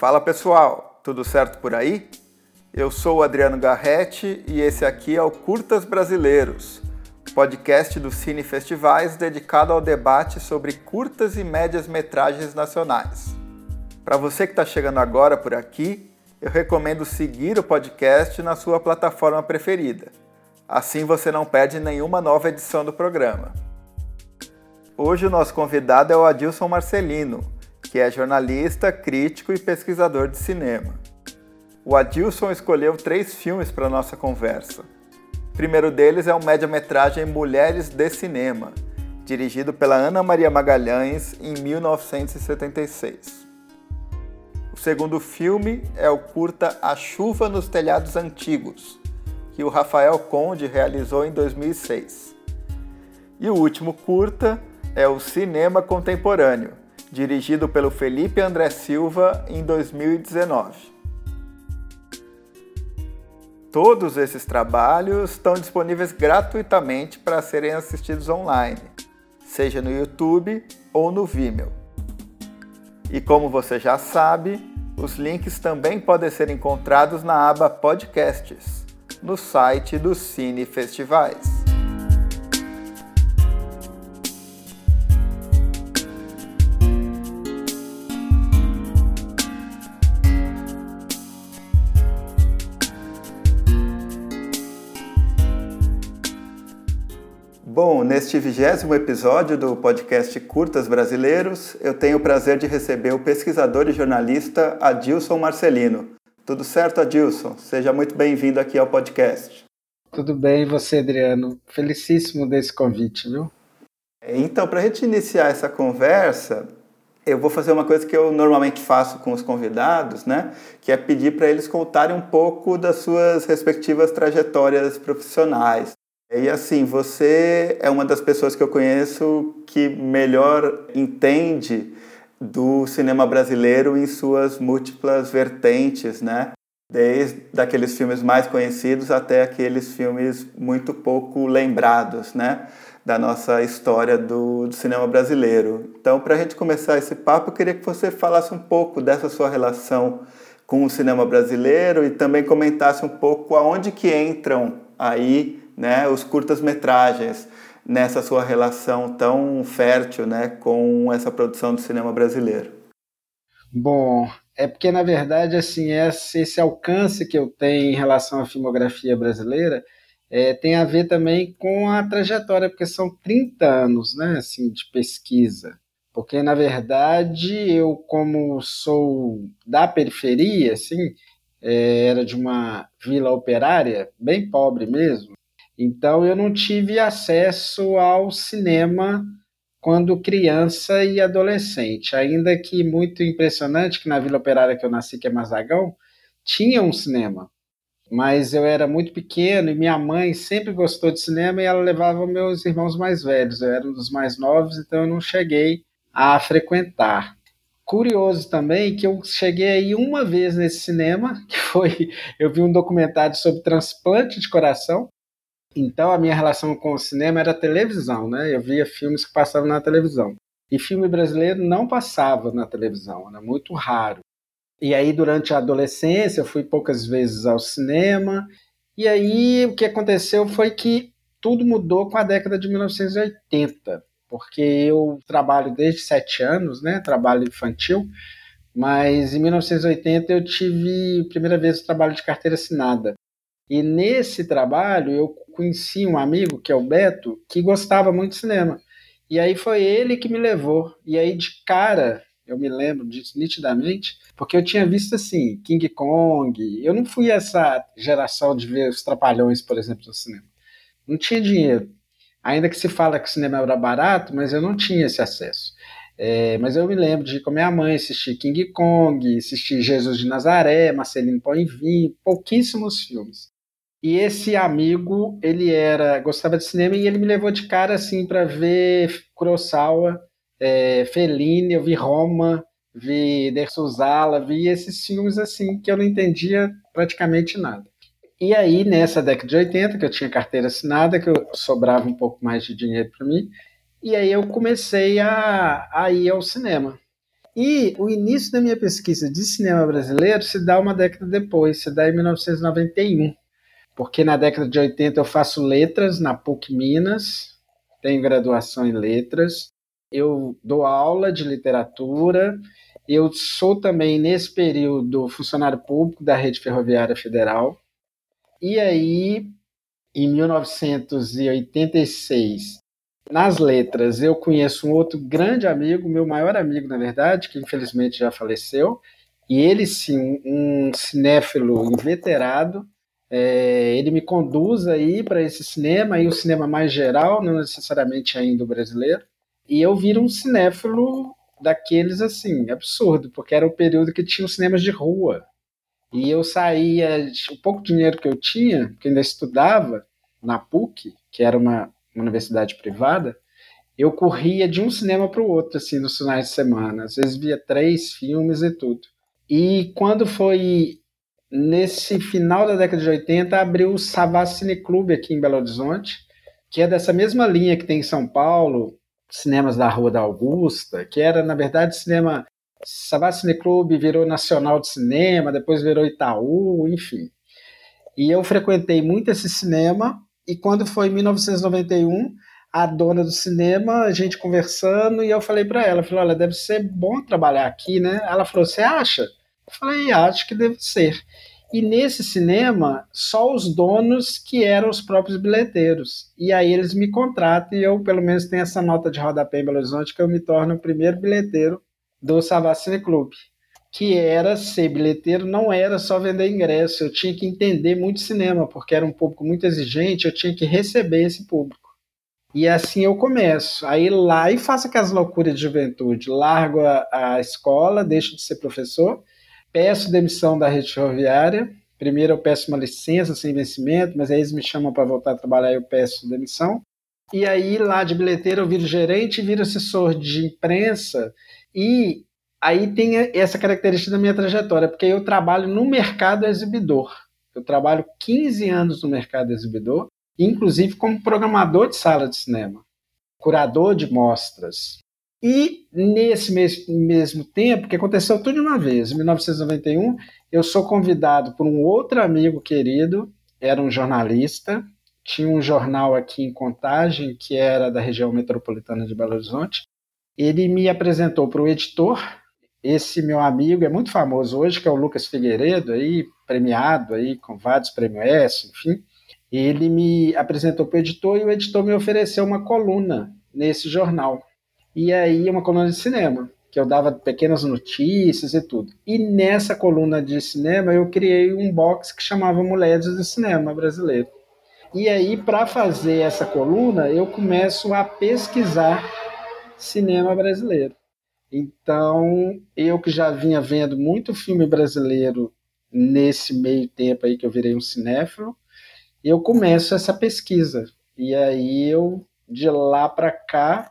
Fala pessoal, tudo certo por aí? Eu sou o Adriano Garretti e esse aqui é o Curtas Brasileiros, podcast do Cine Festivais dedicado ao debate sobre curtas e médias metragens nacionais. Para você que está chegando agora por aqui, eu recomendo seguir o podcast na sua plataforma preferida. Assim você não perde nenhuma nova edição do programa. Hoje o nosso convidado é o Adilson Marcelino, que é jornalista, crítico e pesquisador de cinema. O Adilson escolheu três filmes para nossa conversa. O primeiro deles é o média-metragem Mulheres de Cinema, dirigido pela Ana Maria Magalhães em 1976. O segundo filme é o curta A Chuva nos Telhados Antigos, que o Rafael Conde realizou em 2006. E o último curta é o Cinema Contemporâneo, dirigido pelo Felipe André Silva em 2019. Todos esses trabalhos estão disponíveis gratuitamente para serem assistidos online, seja no YouTube ou no Vimeo. E como você já sabe, os links também podem ser encontrados na aba Podcasts, no site do Cine Festivais. Bom, neste vigésimo episódio do podcast Curtas Brasileiros, eu tenho o prazer de receber o pesquisador e jornalista Adilson Marcelino. Tudo certo, Adilson? Seja muito bem-vindo aqui ao podcast. Tudo bem, e você, Adriano? Felicíssimo desse convite, viu? Então, para a gente iniciar essa conversa, eu vou fazer uma coisa que eu normalmente faço com os convidados, né? Que é pedir para eles contarem um pouco das suas respectivas trajetórias profissionais. E assim, você é uma das pessoas que eu conheço que melhor entende do cinema brasileiro em suas múltiplas vertentes, né? Desde aqueles filmes mais conhecidos até aqueles filmes muito pouco lembrados, né? Da nossa história do, do cinema brasileiro. Então, para a gente começar esse papo, eu queria que você falasse um pouco dessa sua relação com o cinema brasileiro e também comentasse um pouco aonde que entram aí né, os curtas-metragens nessa sua relação tão fértil né, com essa produção do cinema brasileiro? Bom, é porque na verdade assim esse, alcance que eu tenho em relação à filmografia brasileira é, tem a ver também com a trajetória, porque são 30 anos né, assim, de pesquisa. Porque, na verdade, eu, como sou da periferia, assim, é, era de uma vila operária, bem pobre mesmo, então eu não tive acesso ao cinema quando criança e adolescente, ainda que muito impressionante que na Vila Operária que eu nasci, que é Mazagão, tinha um cinema. Mas eu era muito pequeno e minha mãe sempre gostou de cinema e ela levava meus irmãos mais velhos. Eu era um dos mais novos, então eu não cheguei a frequentar. Curioso também que eu cheguei aí uma vez nesse cinema, que foi eu vi um documentário sobre transplante de coração então a minha relação com o cinema era televisão, né? Eu via filmes que passavam na televisão. E filme brasileiro não passava na televisão, era muito raro. E aí durante a adolescência eu fui poucas vezes ao cinema. E aí o que aconteceu foi que tudo mudou com a década de 1980, porque eu trabalho desde sete anos, né? Trabalho infantil. Mas em 1980 eu tive a primeira vez o trabalho de carteira assinada. E nesse trabalho eu conheci um amigo, que é o Beto, que gostava muito de cinema. E aí foi ele que me levou. E aí de cara, eu me lembro disso nitidamente, porque eu tinha visto assim, King Kong. Eu não fui essa geração de ver os Trapalhões, por exemplo, no cinema. Não tinha dinheiro. Ainda que se fala que o cinema era barato, mas eu não tinha esse acesso. É, mas eu me lembro de ir com minha mãe assistir King Kong, assistir Jesus de Nazaré, Marcelino Põe Vinho, pouquíssimos filmes. E esse amigo, ele era gostava de cinema e ele me levou de cara assim para ver Kurosawa, é, Fellini, eu vi Roma, vi Der Suzala, vi esses filmes assim que eu não entendia praticamente nada. E aí, nessa década de 80, que eu tinha carteira assinada, que eu sobrava um pouco mais de dinheiro para mim, e aí eu comecei a, a ir ao cinema. E o início da minha pesquisa de cinema brasileiro se dá uma década depois, se dá em 1991. Porque na década de 80 eu faço letras na PUC Minas, tenho graduação em letras, eu dou aula de literatura, eu sou também, nesse período, funcionário público da Rede Ferroviária Federal. E aí, em 1986, nas letras, eu conheço um outro grande amigo, meu maior amigo, na verdade, que infelizmente já faleceu, e ele sim, um cinéfilo inveterado, é, ele me conduz aí para esse cinema, e o cinema mais geral, não necessariamente ainda o brasileiro, e eu viro um cinéfilo daqueles assim, absurdo, porque era o período que tinha os cinemas de rua. E eu saía, o pouco dinheiro que eu tinha, que ainda estudava na PUC, que era uma, uma universidade privada, eu corria de um cinema para o outro, assim, nos finais de semana. Às vezes via três filmes e tudo. E quando foi nesse final da década de 80, abriu o Savassi Cine aqui em Belo Horizonte, que é dessa mesma linha que tem em São Paulo, cinemas da Rua da Augusta, que era, na verdade, cinema. Savassi Cine virou Nacional de Cinema, depois virou Itaú, enfim. E eu frequentei muito esse cinema, e quando foi em 1991, a dona do cinema, a gente conversando, e eu falei para ela, falei, olha, deve ser bom trabalhar aqui, né? Ela falou, você acha? Eu falei, acho que deve ser. E nesse cinema, só os donos que eram os próprios bilheteiros. E aí eles me contratam e eu, pelo menos, tenho essa nota de rodapé em Belo Horizonte que eu me torno o primeiro bilheteiro do Savassi Clube. Que era ser bilheteiro, não era só vender ingresso, eu tinha que entender muito cinema, porque era um público muito exigente, eu tinha que receber esse público. E assim eu começo. Aí lá e faço aquelas loucuras de juventude. Largo a, a escola, deixo de ser professor peço demissão da rede ferroviária. Primeiro eu peço uma licença sem vencimento, mas aí eles me chamam para voltar a trabalhar e eu peço demissão. E aí lá de bilheteiro eu viro gerente, viro assessor de imprensa e aí tem essa característica da minha trajetória, porque eu trabalho no mercado exibidor. Eu trabalho 15 anos no mercado exibidor, inclusive como programador de sala de cinema, curador de mostras, e nesse mesmo tempo, que aconteceu tudo de uma vez, em 1991, eu sou convidado por um outro amigo querido, era um jornalista, tinha um jornal aqui em Contagem, que era da região metropolitana de Belo Horizonte. Ele me apresentou para o editor, esse meu amigo é muito famoso hoje, que é o Lucas Figueiredo, aí, premiado aí, com vários prêmios S, enfim. Ele me apresentou para o editor e o editor me ofereceu uma coluna nesse jornal e aí uma coluna de cinema, que eu dava pequenas notícias e tudo. E nessa coluna de cinema eu criei um box que chamava Mulheres do Cinema Brasileiro. E aí, para fazer essa coluna, eu começo a pesquisar cinema brasileiro. Então, eu que já vinha vendo muito filme brasileiro nesse meio tempo aí que eu virei um cinéfilo, eu começo essa pesquisa. E aí eu de lá para cá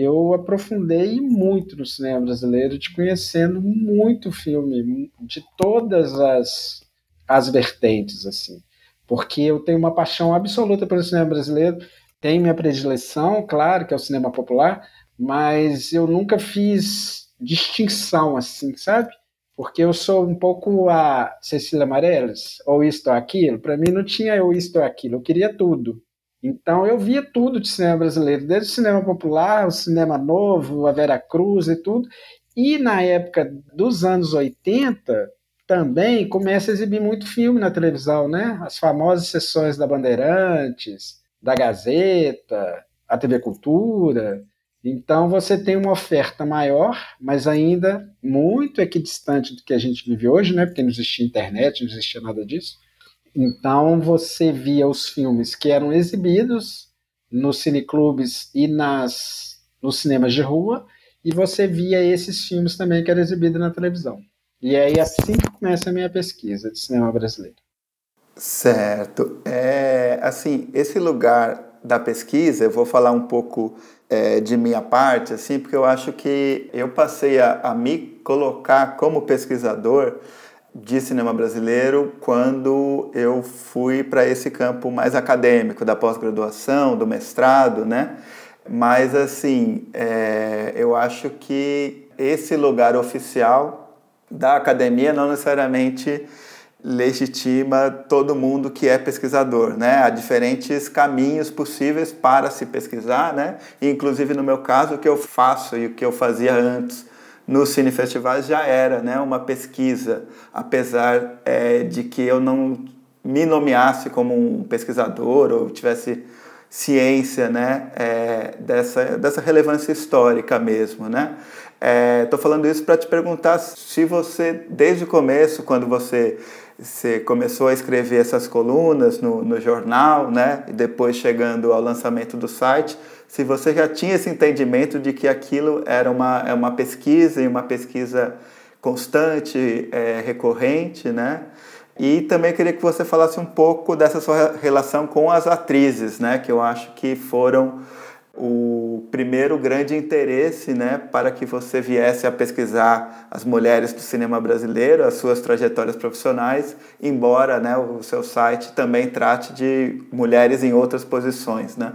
eu aprofundei muito no cinema brasileiro, te conhecendo muito filme, de todas as, as vertentes, assim. Porque eu tenho uma paixão absoluta pelo cinema brasileiro, tenho minha predileção, claro, que é o cinema popular, mas eu nunca fiz distinção, assim, sabe? Porque eu sou um pouco a Cecília Meirelles, ou isto ou aquilo. Para mim não tinha eu isto ou aquilo, eu queria tudo. Então eu via tudo de cinema brasileiro, desde o cinema popular, o cinema novo, a Vera Cruz e tudo. E na época dos anos 80, também começa a exibir muito filme na televisão, né? As famosas sessões da Bandeirantes, da Gazeta, a TV Cultura. Então você tem uma oferta maior, mas ainda muito equidistante do que a gente vive hoje, né? Porque não existia internet, não existia nada disso. Então você via os filmes que eram exibidos nos cineclubes e nas, nos cinemas de rua, e você via esses filmes também que eram exibidos na televisão. E aí assim que começa a minha pesquisa de cinema brasileiro. Certo. É, assim, esse lugar da pesquisa, eu vou falar um pouco é, de minha parte, assim, porque eu acho que eu passei a, a me colocar como pesquisador de cinema brasileiro quando eu fui para esse campo mais acadêmico, da pós-graduação, do mestrado, né? Mas, assim, é, eu acho que esse lugar oficial da academia não necessariamente legitima todo mundo que é pesquisador, né? Há diferentes caminhos possíveis para se pesquisar, né? Inclusive no meu caso, o que eu faço e o que eu fazia antes nos cinefestivais já era, né? Uma pesquisa, apesar é, de que eu não me nomeasse como um pesquisador ou tivesse ciência, né? É, dessa dessa relevância histórica mesmo, né? Estou é, falando isso para te perguntar se você, desde o começo, quando você você começou a escrever essas colunas no, no jornal, né? E depois chegando ao lançamento do site, se você já tinha esse entendimento de que aquilo era uma, é uma pesquisa e uma pesquisa constante, é, recorrente, né? E também queria que você falasse um pouco dessa sua relação com as atrizes, né? Que eu acho que foram o primeiro grande interesse né, para que você viesse a pesquisar as mulheres do cinema brasileiro, as suas trajetórias profissionais, embora né, o seu site também trate de mulheres em outras posições. Né?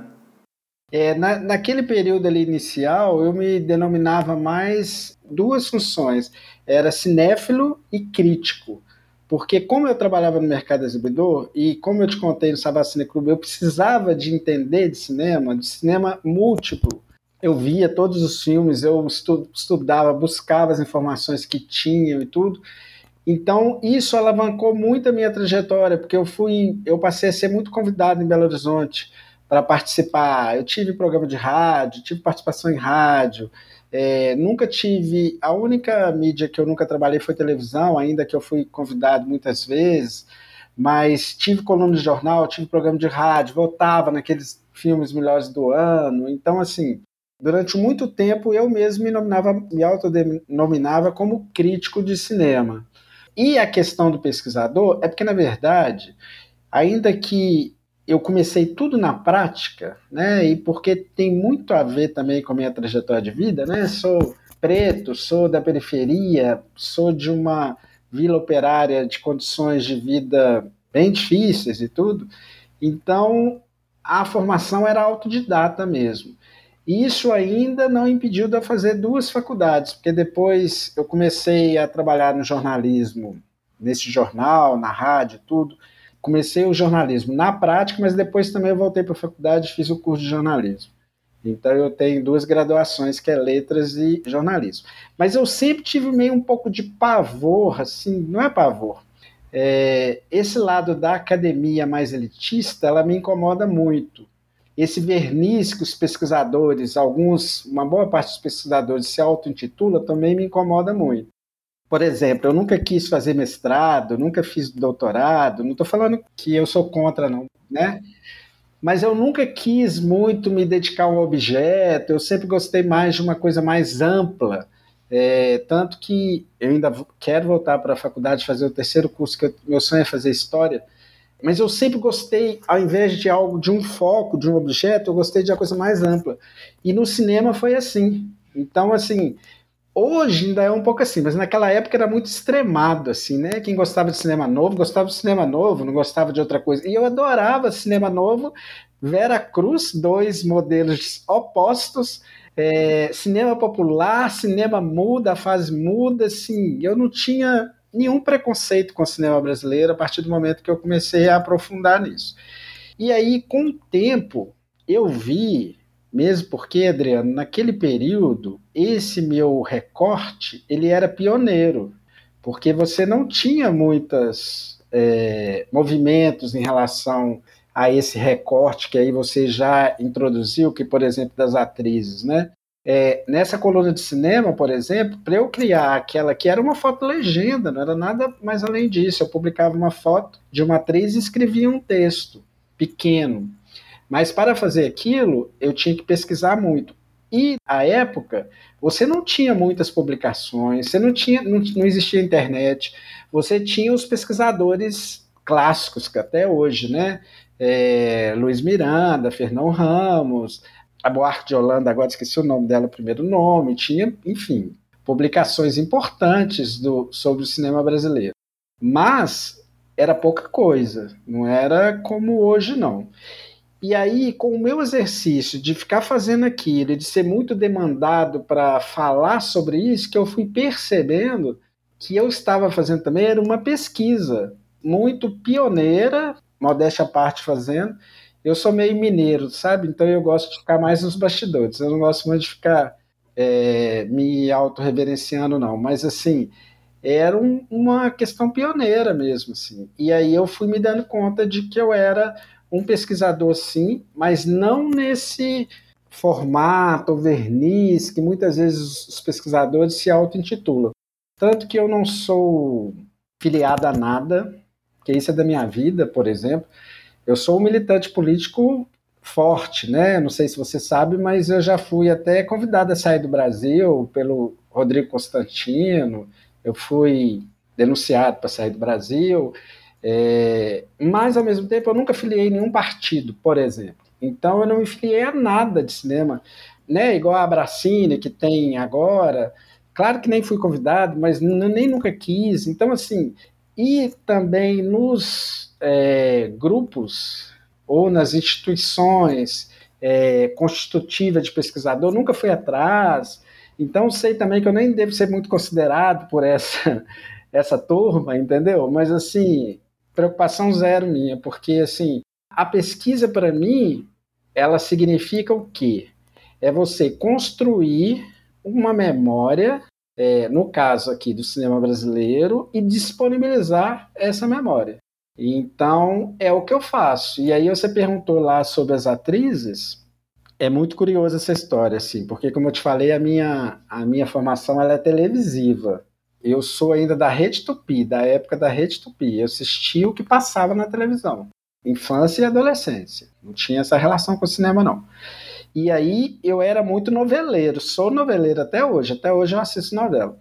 É, na, naquele período ali inicial, eu me denominava mais duas funções, era cinéfilo e crítico. Porque como eu trabalhava no mercado exibidor e como eu te contei no Sabá Clube, eu precisava de entender de cinema, de cinema múltiplo. Eu via todos os filmes, eu estudava, buscava as informações que tinham e tudo. Então, isso alavancou muito a minha trajetória, porque eu fui, eu passei a ser muito convidado em Belo Horizonte para participar. Eu tive programa de rádio, tive participação em rádio, é, nunca tive. A única mídia que eu nunca trabalhei foi televisão, ainda que eu fui convidado muitas vezes, mas tive coluna de jornal, tive programa de rádio, votava naqueles filmes melhores do ano. Então, assim, durante muito tempo eu mesmo me, nominava, me autodenominava como crítico de cinema. E a questão do pesquisador é porque, na verdade, ainda que eu comecei tudo na prática, né? E porque tem muito a ver também com a minha trajetória de vida, né? Sou preto, sou da periferia, sou de uma vila operária de condições de vida bem difíceis e tudo. Então, a formação era autodidata mesmo. Isso ainda não impediu de eu fazer duas faculdades, porque depois eu comecei a trabalhar no jornalismo, nesse jornal, na rádio, tudo comecei o jornalismo na prática, mas depois também voltei para a faculdade e fiz o curso de jornalismo. Então eu tenho duas graduações, que é letras e jornalismo. Mas eu sempre tive meio um pouco de pavor, assim, não é pavor. É, esse lado da academia mais elitista, ela me incomoda muito. Esse verniz que os pesquisadores, alguns, uma boa parte dos pesquisadores se auto-intitula, também me incomoda muito. Por exemplo, eu nunca quis fazer mestrado, nunca fiz doutorado, não estou falando que eu sou contra, não, né? Mas eu nunca quis muito me dedicar a um objeto, eu sempre gostei mais de uma coisa mais ampla. É, tanto que eu ainda quero voltar para a faculdade fazer o terceiro curso, que eu, meu sonho é fazer história, mas eu sempre gostei, ao invés de algo, de um foco, de um objeto, eu gostei de uma coisa mais ampla. E no cinema foi assim. Então, assim, Hoje ainda é um pouco assim, mas naquela época era muito extremado, assim, né? Quem gostava de cinema novo, gostava de cinema novo, não gostava de outra coisa. E eu adorava cinema novo, Vera Cruz, dois modelos opostos, é, cinema popular, cinema muda, a fase muda, assim, eu não tinha nenhum preconceito com o cinema brasileiro a partir do momento que eu comecei a aprofundar nisso. E aí, com o tempo, eu vi mesmo porque, Adriano, naquele período, esse meu recorte, ele era pioneiro, porque você não tinha muitos é, movimentos em relação a esse recorte que aí você já introduziu, que, por exemplo, das atrizes, né? É, nessa coluna de cinema, por exemplo, para eu criar aquela que era uma foto legenda, não era nada mais além disso. Eu publicava uma foto de uma atriz e escrevia um texto pequeno. Mas para fazer aquilo, eu tinha que pesquisar muito. E à época, você não tinha muitas publicações, você não tinha, não, não existia internet, você tinha os pesquisadores clássicos que até hoje, né? É, Luiz Miranda, Fernão Ramos, a Boarte de Holanda, agora esqueci o nome dela, o primeiro nome, tinha, enfim, publicações importantes do, sobre o cinema brasileiro. Mas era pouca coisa, não era como hoje, não. E aí, com o meu exercício de ficar fazendo aquilo, de ser muito demandado para falar sobre isso, que eu fui percebendo que eu estava fazendo também era uma pesquisa muito pioneira, modéstia à parte fazendo. Eu sou meio mineiro, sabe? Então eu gosto de ficar mais nos bastidores. Eu não gosto muito de ficar é, me autorreverenciando, não. Mas assim, era um, uma questão pioneira mesmo, assim. E aí eu fui me dando conta de que eu era um pesquisador sim, mas não nesse formato, verniz, que muitas vezes os pesquisadores se auto-intitulam. Tanto que eu não sou filiado a nada, que isso é da minha vida, por exemplo. Eu sou um militante político forte, né? Não sei se você sabe, mas eu já fui até convidado a sair do Brasil pelo Rodrigo Constantino, eu fui denunciado para sair do Brasil, é, mas, ao mesmo tempo, eu nunca filiei nenhum partido, por exemplo. Então, eu não me filiei a nada de cinema, né? igual a Bracine, que tem agora. Claro que nem fui convidado, mas nem nunca quis. Então, assim, e também nos é, grupos ou nas instituições é, constitutivas de pesquisador, nunca fui atrás. Então, sei também que eu nem devo ser muito considerado por essa, essa turma, entendeu? Mas, assim, preocupação zero minha, porque assim, a pesquisa para mim, ela significa o quê? É você construir uma memória, é, no caso aqui do cinema brasileiro, e disponibilizar essa memória. Então, é o que eu faço. E aí você perguntou lá sobre as atrizes, é muito curiosa essa história, assim, porque como eu te falei, a minha, a minha formação ela é televisiva. Eu sou ainda da Rede Tupi, da época da Rede Tupi. Eu assisti o que passava na televisão. Infância e adolescência. Não tinha essa relação com o cinema, não. E aí eu era muito noveleiro. Sou noveleiro até hoje. Até hoje eu assisto novela.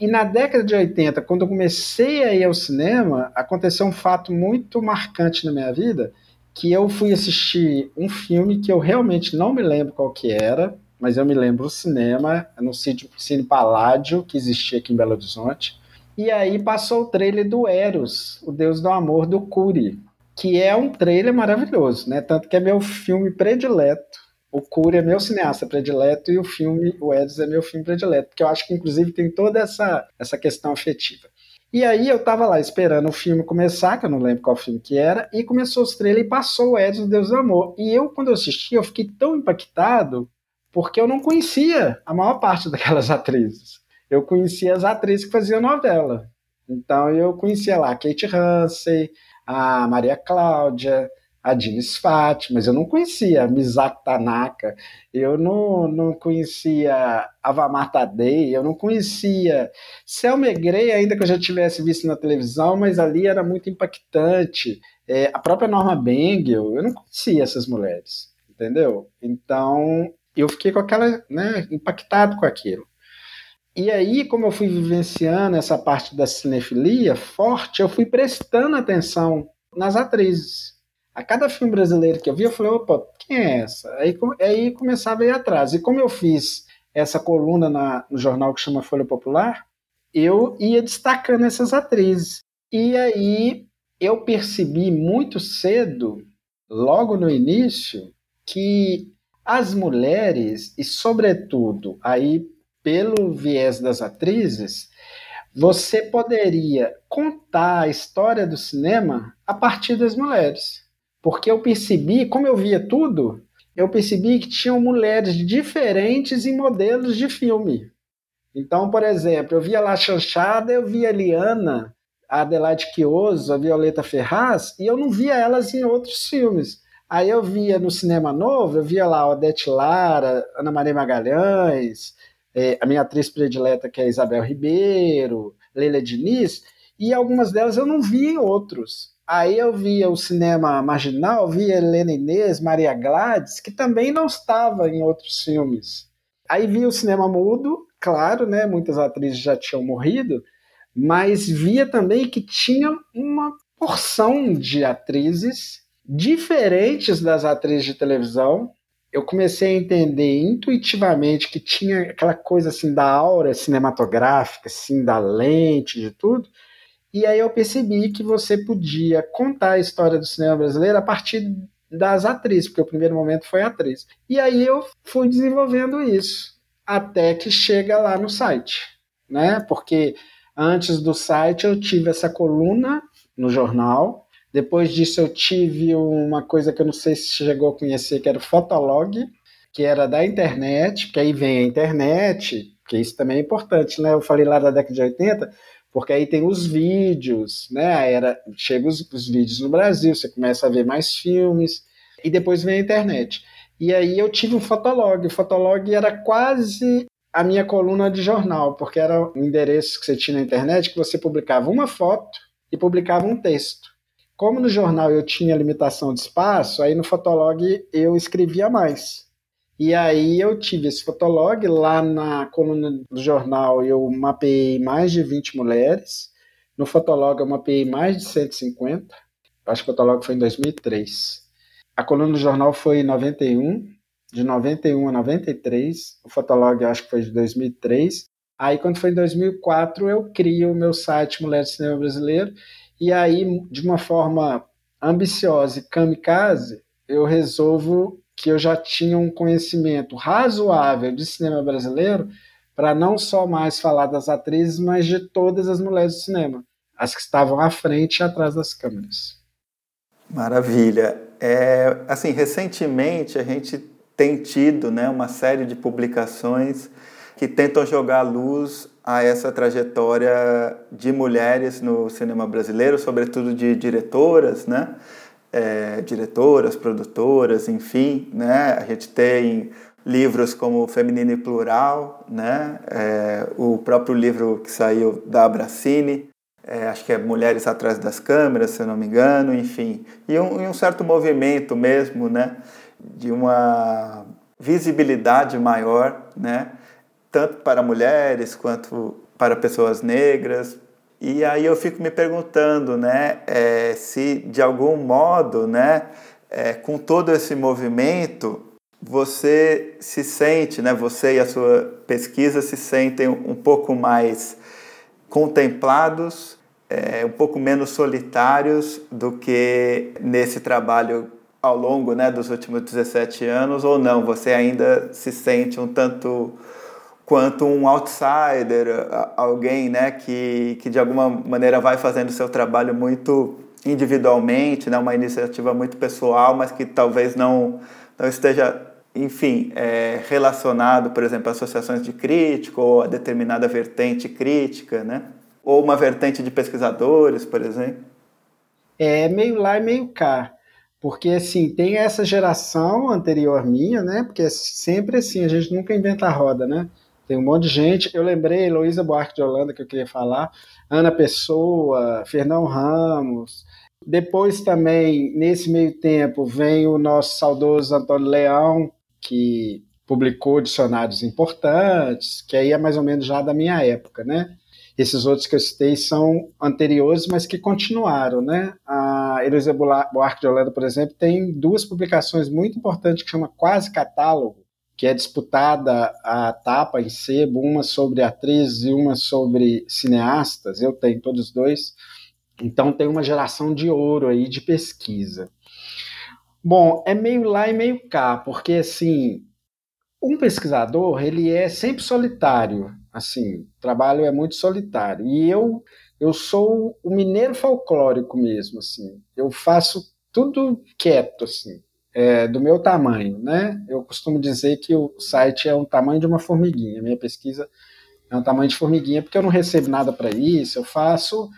E na década de 80, quando eu comecei a ir ao cinema, aconteceu um fato muito marcante na minha vida, que eu fui assistir um filme que eu realmente não me lembro qual que era, mas eu me lembro o cinema, no Cine, Cine Paládio, que existia aqui em Belo Horizonte. E aí passou o trailer do Eros, o Deus do Amor, do Cury, que é um trailer maravilhoso, né? Tanto que é meu filme predileto. O Cury é meu cineasta predileto e o filme, o Eros, é meu filme predileto, porque eu acho que inclusive tem toda essa, essa questão afetiva. E aí eu tava lá esperando o filme começar, que eu não lembro qual filme que era, e começou os trailers e passou o o Deus do Amor. E eu, quando eu assisti, eu fiquei tão impactado porque eu não conhecia a maior parte daquelas atrizes. Eu conhecia as atrizes que faziam novela. Então eu conhecia lá a Kate Hansen, a Maria Cláudia, a Dinis Fati, mas eu não conhecia a Misako Tanaka, eu não, não conhecia a Vamar Tadei, eu não conhecia Selma Grey, ainda que eu já tivesse visto na televisão, mas ali era muito impactante. É, a própria Norma Bengel, eu não conhecia essas mulheres, entendeu? Então eu fiquei com aquela, né, impactado com aquilo. E aí, como eu fui vivenciando essa parte da cinefilia forte, eu fui prestando atenção nas atrizes. A cada filme brasileiro que eu vi, eu falei, opa, quem é essa? Aí, aí começava a ir atrás. E como eu fiz essa coluna na, no jornal que chama Folha Popular, eu ia destacando essas atrizes. E aí eu percebi muito cedo, logo no início, que as mulheres, e sobretudo aí pelo viés das atrizes, você poderia contar a história do cinema a partir das mulheres. Porque eu percebi, como eu via tudo, eu percebi que tinham mulheres diferentes em modelos de filme. Então, por exemplo, eu via lá Chanchada, eu via Liana, a Adelaide Quioso, a Violeta Ferraz, e eu não via elas em outros filmes. Aí eu via no cinema novo, eu via lá Odete Lara, Ana Maria Magalhães, é, a minha atriz predileta que é Isabel Ribeiro, Leila Diniz, e algumas delas eu não via em outros. Aí eu via o cinema marginal, via Helena Inês, Maria Gladys, que também não estava em outros filmes. Aí via o cinema mudo, claro, né, muitas atrizes já tinham morrido, mas via também que tinha uma porção de atrizes diferentes das atrizes de televisão. Eu comecei a entender intuitivamente que tinha aquela coisa assim da aura cinematográfica, assim, da lente, de tudo. E aí eu percebi que você podia contar a história do cinema brasileiro a partir das atrizes, porque o primeiro momento foi atriz. E aí eu fui desenvolvendo isso, até que chega lá no site, né? Porque antes do site eu tive essa coluna no jornal, depois disso eu tive uma coisa que eu não sei se chegou a conhecer, que era o Fotolog, que era da internet, que aí vem a internet, que isso também é importante, né? Eu falei lá da década de 80, porque aí tem os vídeos, né? Era, chega os, os vídeos no Brasil, você começa a ver mais filmes, e depois vem a internet. E aí eu tive um fotolog. O fotolog era quase a minha coluna de jornal, porque era um endereço que você tinha na internet que você publicava uma foto e publicava um texto. Como no jornal eu tinha limitação de espaço, aí no fotolog eu escrevia mais. E aí eu tive esse fotolog, lá na coluna do jornal eu mapeei mais de 20 mulheres, no fotolog eu mapeei mais de 150, acho que o fotolog foi em 2003. A coluna do jornal foi em 91, de 91 a 93, o fotolog acho que foi de 2003. Aí quando foi em 2004 eu crio o meu site Mulheres do Cinema Brasileiro, e aí de uma forma ambiciosa e kamikaze, eu resolvo que eu já tinha um conhecimento razoável de cinema brasileiro para não só mais falar das atrizes, mas de todas as mulheres do cinema, as que estavam à frente e atrás das câmeras. Maravilha. É, assim, recentemente a gente tem tido né, uma série de publicações que tentam jogar luz a essa trajetória de mulheres no cinema brasileiro, sobretudo de diretoras, né? é, diretoras, produtoras, enfim, né? A gente tem livros como Feminino e Plural, né? É, o próprio livro que saiu da Abracine, é, acho que é Mulheres Atrás das Câmeras, se eu não me engano, enfim. E um, e um certo movimento mesmo, né? De uma visibilidade maior, né? Tanto para mulheres quanto para pessoas negras, e aí eu fico me perguntando, né, é, se de algum modo, né, é, com todo esse movimento, você se sente, né, você e a sua pesquisa se sentem um pouco mais contemplados, é, um pouco menos solitários do que nesse trabalho ao longo né, dos últimos 17 anos, ou não? Você ainda se sente um tanto quanto um outsider, alguém né, que, que de alguma maneira vai fazendo seu trabalho muito individualmente, né, uma iniciativa muito pessoal, mas que talvez não, não esteja, enfim, é, relacionado, por exemplo, a associações de crítico ou a determinada vertente crítica, né? ou uma vertente de pesquisadores, por exemplo? É meio lá e meio cá. Porque, assim, tem essa geração anterior minha, né? Porque é sempre assim, a gente nunca inventa a roda, né? Tem um monte de gente. Eu lembrei Heloísa Buarque de Holanda, que eu queria falar, Ana Pessoa, Fernão Ramos. Depois também, nesse meio tempo, vem o nosso saudoso Antônio Leão, que publicou dicionários importantes, que aí é mais ou menos já da minha época, né? Esses outros que eu citei são anteriores, mas que continuaram, né? A Heloísa Buarque de Holanda, por exemplo, tem duas publicações muito importantes que chama Quase Catálogo, que é disputada a etapa em sebo, uma sobre atrizes e uma sobre cineastas, eu tenho todos dois, então tem uma geração de ouro aí de pesquisa. Bom, é meio lá e meio cá, porque assim, um pesquisador, ele é sempre solitário, assim, o trabalho é muito solitário, e eu eu sou o mineiro folclórico mesmo, assim, eu faço tudo quieto, assim, é, do meu tamanho, né? Eu costumo dizer que o site é um tamanho de uma formiguinha. Minha pesquisa é um tamanho de formiguinha porque eu não recebo nada para isso. Eu faço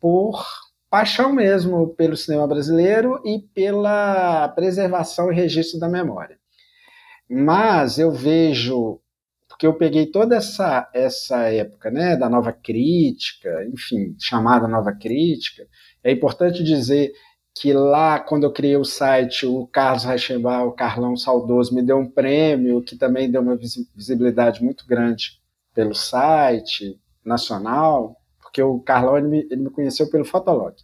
por paixão mesmo pelo cinema brasileiro e pela preservação e registro da memória. Mas eu vejo porque eu peguei toda essa essa época, né, da nova crítica, enfim, chamada nova crítica. É importante dizer que lá, quando eu criei o site, o Carlos Reichenbach, o Carlão Saudoso, me deu um prêmio que também deu uma visibilidade muito grande pelo site nacional, porque o Carlão ele me, ele me conheceu pelo Fotolog.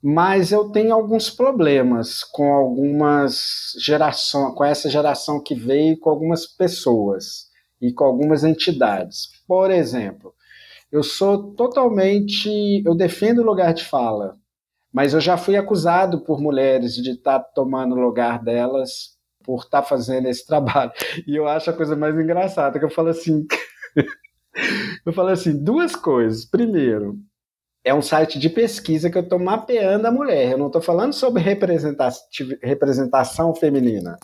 Mas eu tenho alguns problemas com algumas gerações, com essa geração que veio, com algumas pessoas e com algumas entidades. Por exemplo, eu sou totalmente, eu defendo o lugar de fala, Mas eu já fui acusado por mulheres de estar tá tomando o lugar delas por estar tá fazendo esse trabalho. E eu acho a coisa mais engraçada que eu falo assim, eu falo assim, duas coisas. Primeiro, é um site de pesquisa que eu estou mapeando a mulher. Eu não estou falando sobre representação feminina.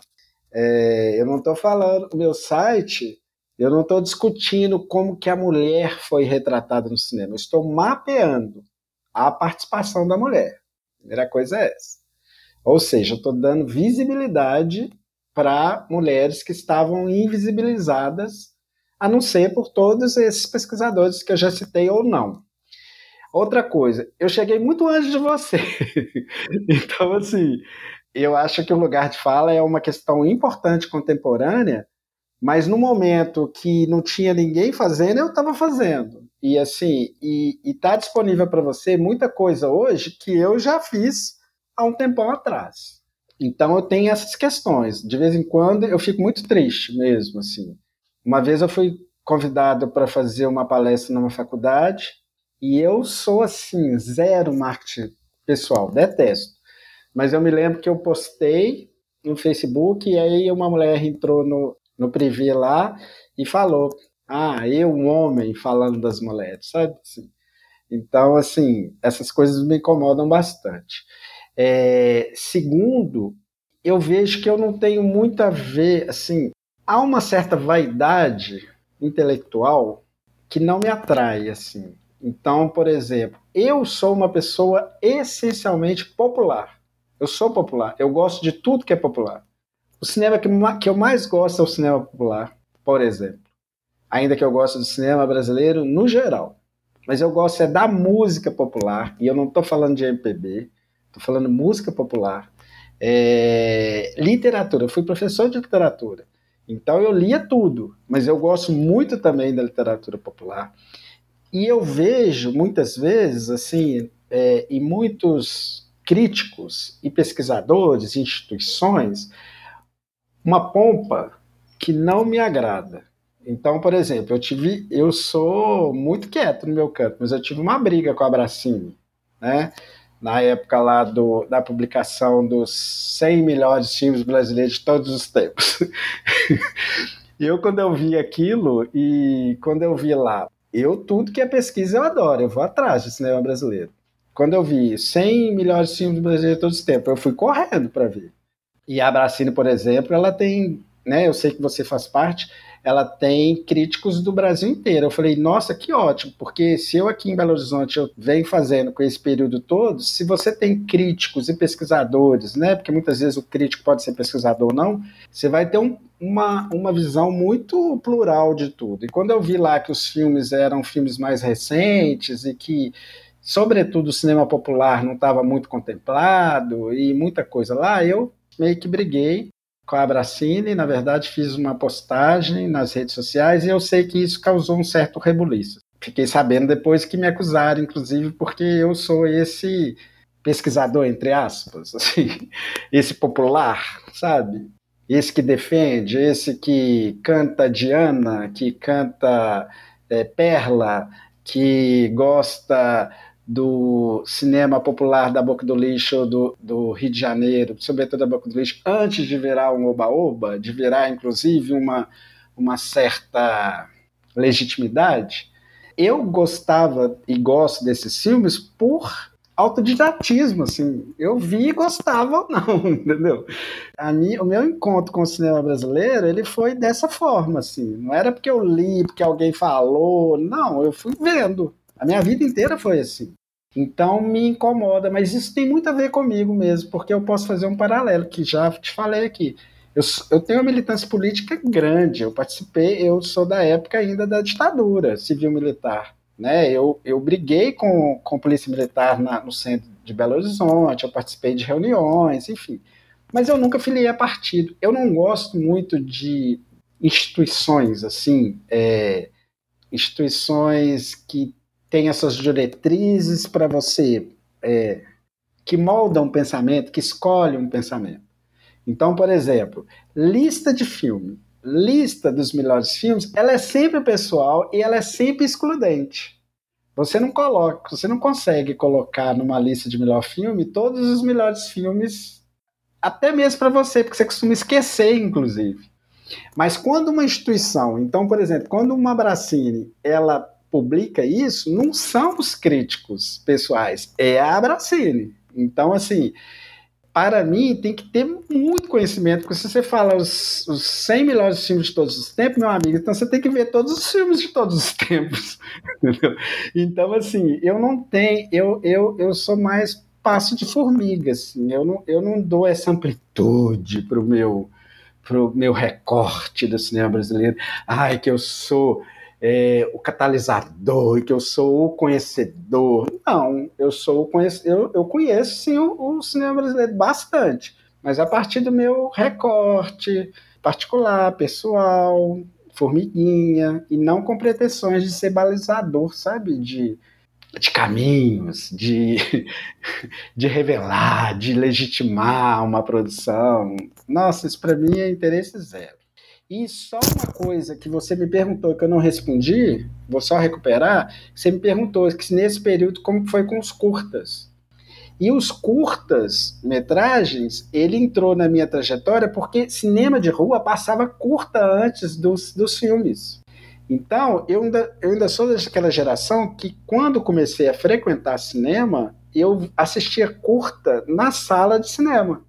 É, eu não estou falando, meu site, eu não estou discutindo como que a mulher foi retratada no cinema. Eu estou mapeando a participação da mulher. Primeira coisa é essa. Ou seja, eu estou dando visibilidade para mulheres que estavam invisibilizadas, a não ser por todos esses pesquisadores que eu já citei ou não. Outra coisa, eu cheguei muito antes de você. então, assim, eu acho que o lugar de fala é uma questão importante contemporânea, mas no momento que não tinha ninguém fazendo, eu estava fazendo. E assim, e está disponível para você muita coisa hoje que eu já fiz há um tempão atrás. Então eu tenho essas questões. De vez em quando eu fico muito triste mesmo, assim. Uma vez eu fui convidado para fazer uma palestra numa faculdade e eu sou assim, zero marketing pessoal, detesto. Mas eu me lembro que eu postei no Facebook e aí uma mulher entrou no, no privê lá e falou: Ah, eu, um homem, falando das mulheres, sabe? Assim. Então, assim, essas coisas me incomodam bastante. É, segundo, eu vejo que eu não tenho muito a ver, assim, há uma certa vaidade intelectual que não me atrai, assim. Então, por exemplo, eu sou uma pessoa essencialmente popular. Eu sou popular. Eu gosto de tudo que é popular. O cinema que, que eu mais gosto é o cinema popular, por exemplo. Ainda que eu gosto do cinema brasileiro no geral. Mas eu gosto é da música popular, e eu não estou falando de MPB, estou falando música popular. É, literatura, eu fui professor de literatura. Então eu lia tudo, mas eu gosto muito também da literatura popular. E eu vejo muitas vezes, assim, é, e muitos críticos e pesquisadores, instituições, uma pompa que não me agrada. Então, por exemplo, eu tive, eu sou muito quieto no meu canto, mas eu tive uma briga com a Bracini, né? Na época lá do, da publicação dos 100 melhores filmes brasileiros de todos os tempos. eu, quando eu vi aquilo, e quando eu vi lá eu, tudo que é pesquisa, eu adoro, eu vou atrás de cinema brasileiro. Quando eu vi 100 melhores filmes brasileiros de todos os tempos, eu fui correndo para ver. E a Bracine, por exemplo, ela tem, né, eu sei que você faz parte, ela tem críticos do Brasil inteiro. Eu falei, nossa, que ótimo, porque se eu aqui em Belo Horizonte eu venho fazendo com esse período todo, se você tem críticos e pesquisadores, né, porque muitas vezes o crítico pode ser pesquisador ou não, você vai ter um, uma, uma visão muito plural de tudo. E quando eu vi lá que os filmes eram filmes mais recentes e que sobretudo o cinema popular não estava muito contemplado e muita coisa lá, eu meio que briguei com a Abracine, na verdade fiz uma postagem nas redes sociais e eu sei que isso causou um certo rebuliço. Fiquei sabendo depois que me acusaram, inclusive, porque eu sou esse pesquisador, entre aspas, assim, esse popular, sabe? Esse que defende, esse que canta Diana, que canta é, Perla, que gosta do cinema popular da Boca do Lixo do, do Rio de Janeiro, sobretudo da Boca do Lixo, antes de virar um oba-oba, de virar inclusive uma, uma certa legitimidade, eu gostava e gosto desses filmes por autodidatismo, assim, eu vi e gostava ou não, entendeu? A mim, o meu encontro com o cinema brasileiro, ele foi dessa forma, assim, não era porque eu li, porque alguém falou, não, eu fui vendo, a minha vida inteira foi assim. Então me incomoda, mas isso tem muito a ver comigo mesmo, porque eu posso fazer um paralelo, que já te falei aqui. Eu, eu tenho uma militância política grande, eu participei, eu sou da época ainda da ditadura civil-militar. Né? Eu, eu briguei com, com polícia militar na, no centro de Belo Horizonte, eu participei de reuniões, enfim. Mas eu nunca filiei a partido. Eu não gosto muito de instituições, assim, é, instituições que tem essas diretrizes para você, é, que moldam um pensamento, que escolhem um pensamento. Então, por exemplo, lista de filme, lista dos melhores filmes, ela é sempre pessoal e ela é sempre excludente. você não coloca, você não consegue colocar numa lista de melhor filme todos os melhores filmes, até mesmo para você, porque você costuma esquecer, inclusive. Mas quando uma instituição, então, por exemplo, quando uma Bracine, ela publica isso, não são os críticos pessoais, é a Bracine. Então, assim, para mim, tem que ter muito conhecimento, porque se você fala os, os 100 melhores filmes de todos os tempos, meu amigo, então você tem que ver todos os filmes de todos os tempos. Entendeu? Então, assim, eu não tenho, eu, eu, eu sou mais passo de formiga, assim, eu não, eu não dou essa amplitude para o meu, pro meu recorte do cinema brasileiro. Ai, que eu sou é, o catalisador, que eu sou o conhecedor. Não, eu sou o conhec eu, eu conheço sim o, o cinema brasileiro bastante, mas a partir do meu recorte particular, pessoal, formiguinha, e não com pretensões de ser balizador, sabe? De, de caminhos, de, de revelar, de legitimar uma produção. Nossa, isso para mim é interesse zero. E só uma coisa que você me perguntou que eu não respondi, vou só recuperar, você me perguntou que nesse período como foi com os curtas. E os curtas metragens, ele entrou na minha trajetória porque cinema de rua passava curta antes dos, dos filmes. Então, eu ainda, eu ainda sou daquela geração que, quando comecei a frequentar cinema, eu assistia curta na sala de cinema.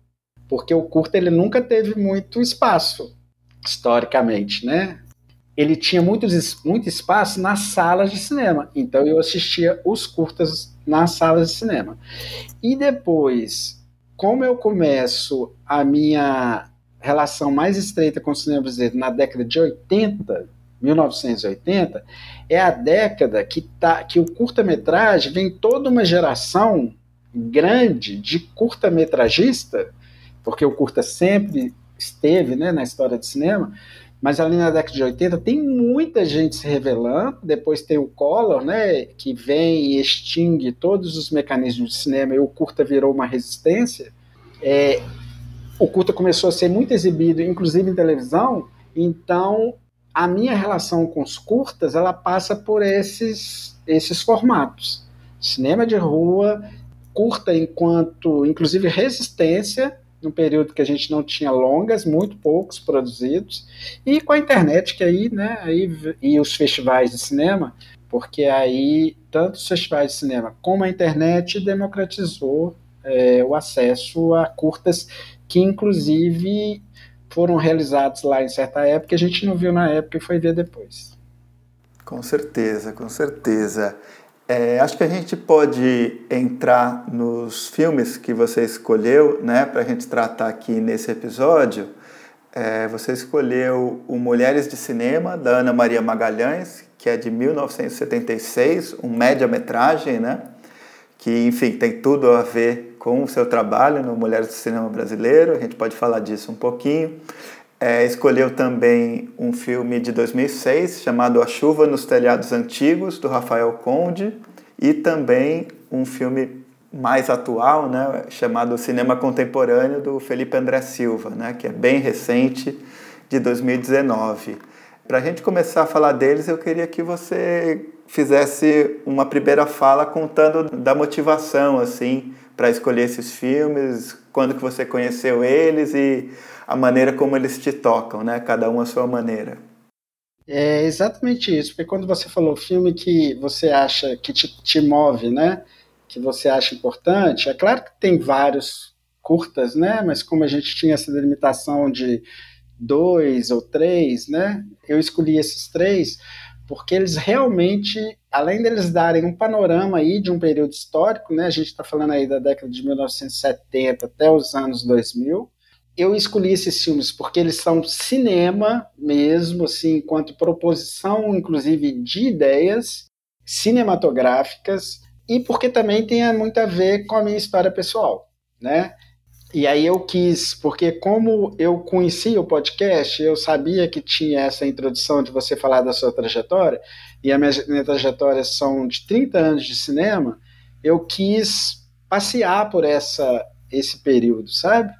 Porque o curta ele nunca teve muito espaço historicamente, né? Ele tinha muito, muito espaço nas salas de cinema, então eu assistia os curtas nas salas de cinema. E depois, como eu começo a minha relação mais estreita com o cinema brasileiro na década de 80, 1980, é a década que, tá, que o curta-metragem vem toda uma geração grande de curta-metragista, porque o curta sempre esteve né, na história do cinema, mas ali na década de 80 tem muita gente se revelando, depois tem o Collor, né, que vem e extingue todos os mecanismos de cinema e o curta virou uma resistência. É, o curta começou a ser muito exibido, inclusive em televisão, então a minha relação com os curtas, ela passa por esses, esses formatos. Cinema de rua, curta enquanto, inclusive, resistência, num período que a gente não tinha longas, muito poucos produzidos, e com a internet que aí, né, aí e os festivais de cinema, porque aí tanto os festivais de cinema como a internet democratizou é, o acesso a curtas que inclusive foram realizados lá em certa época, a gente não viu na época e foi ver depois. Com certeza, com certeza. É, acho que a gente pode entrar nos filmes que você escolheu, né, para a gente tratar aqui nesse episódio. É, você escolheu o Mulheres de Cinema, da Ana Maria Magalhães, que é de 1976, um média-metragem, né, que, enfim, tem tudo a ver com o seu trabalho no Mulheres de Cinema Brasileiro, a gente pode falar disso um pouquinho. É, escolheu também um filme de 2006 chamado A Chuva nos Telhados Antigos, do Rafael Conde, e também um filme mais atual, né, chamado Cinema Contemporâneo, do Felipe André Silva, né, que é bem recente, de 2019. Para a gente começar a falar deles, eu queria que você fizesse uma primeira fala contando da motivação assim para escolher esses filmes, quando que você conheceu eles e a maneira como eles te tocam, né? Cada um a sua maneira. É exatamente isso, porque quando você falou filme que você acha que te, te move, né? Que você acha importante, é claro que tem vários curtas, né? Mas como a gente tinha essa delimitação de dois ou três, né? Eu escolhi esses três porque eles realmente, além deles darem um panorama aí de um período histórico, né? A gente está falando aí da década de 1970 até os anos 2000, eu escolhi esses filmes porque eles são cinema mesmo, assim, enquanto proposição, inclusive, de ideias cinematográficas e porque também tem muito a ver com a minha história pessoal, né? E aí eu quis, porque como eu conhecia o podcast, eu sabia que tinha essa introdução de você falar da sua trajetória, e a minha, minha trajetória são de 30 anos de cinema, eu quis passear por essa esse período, sabe?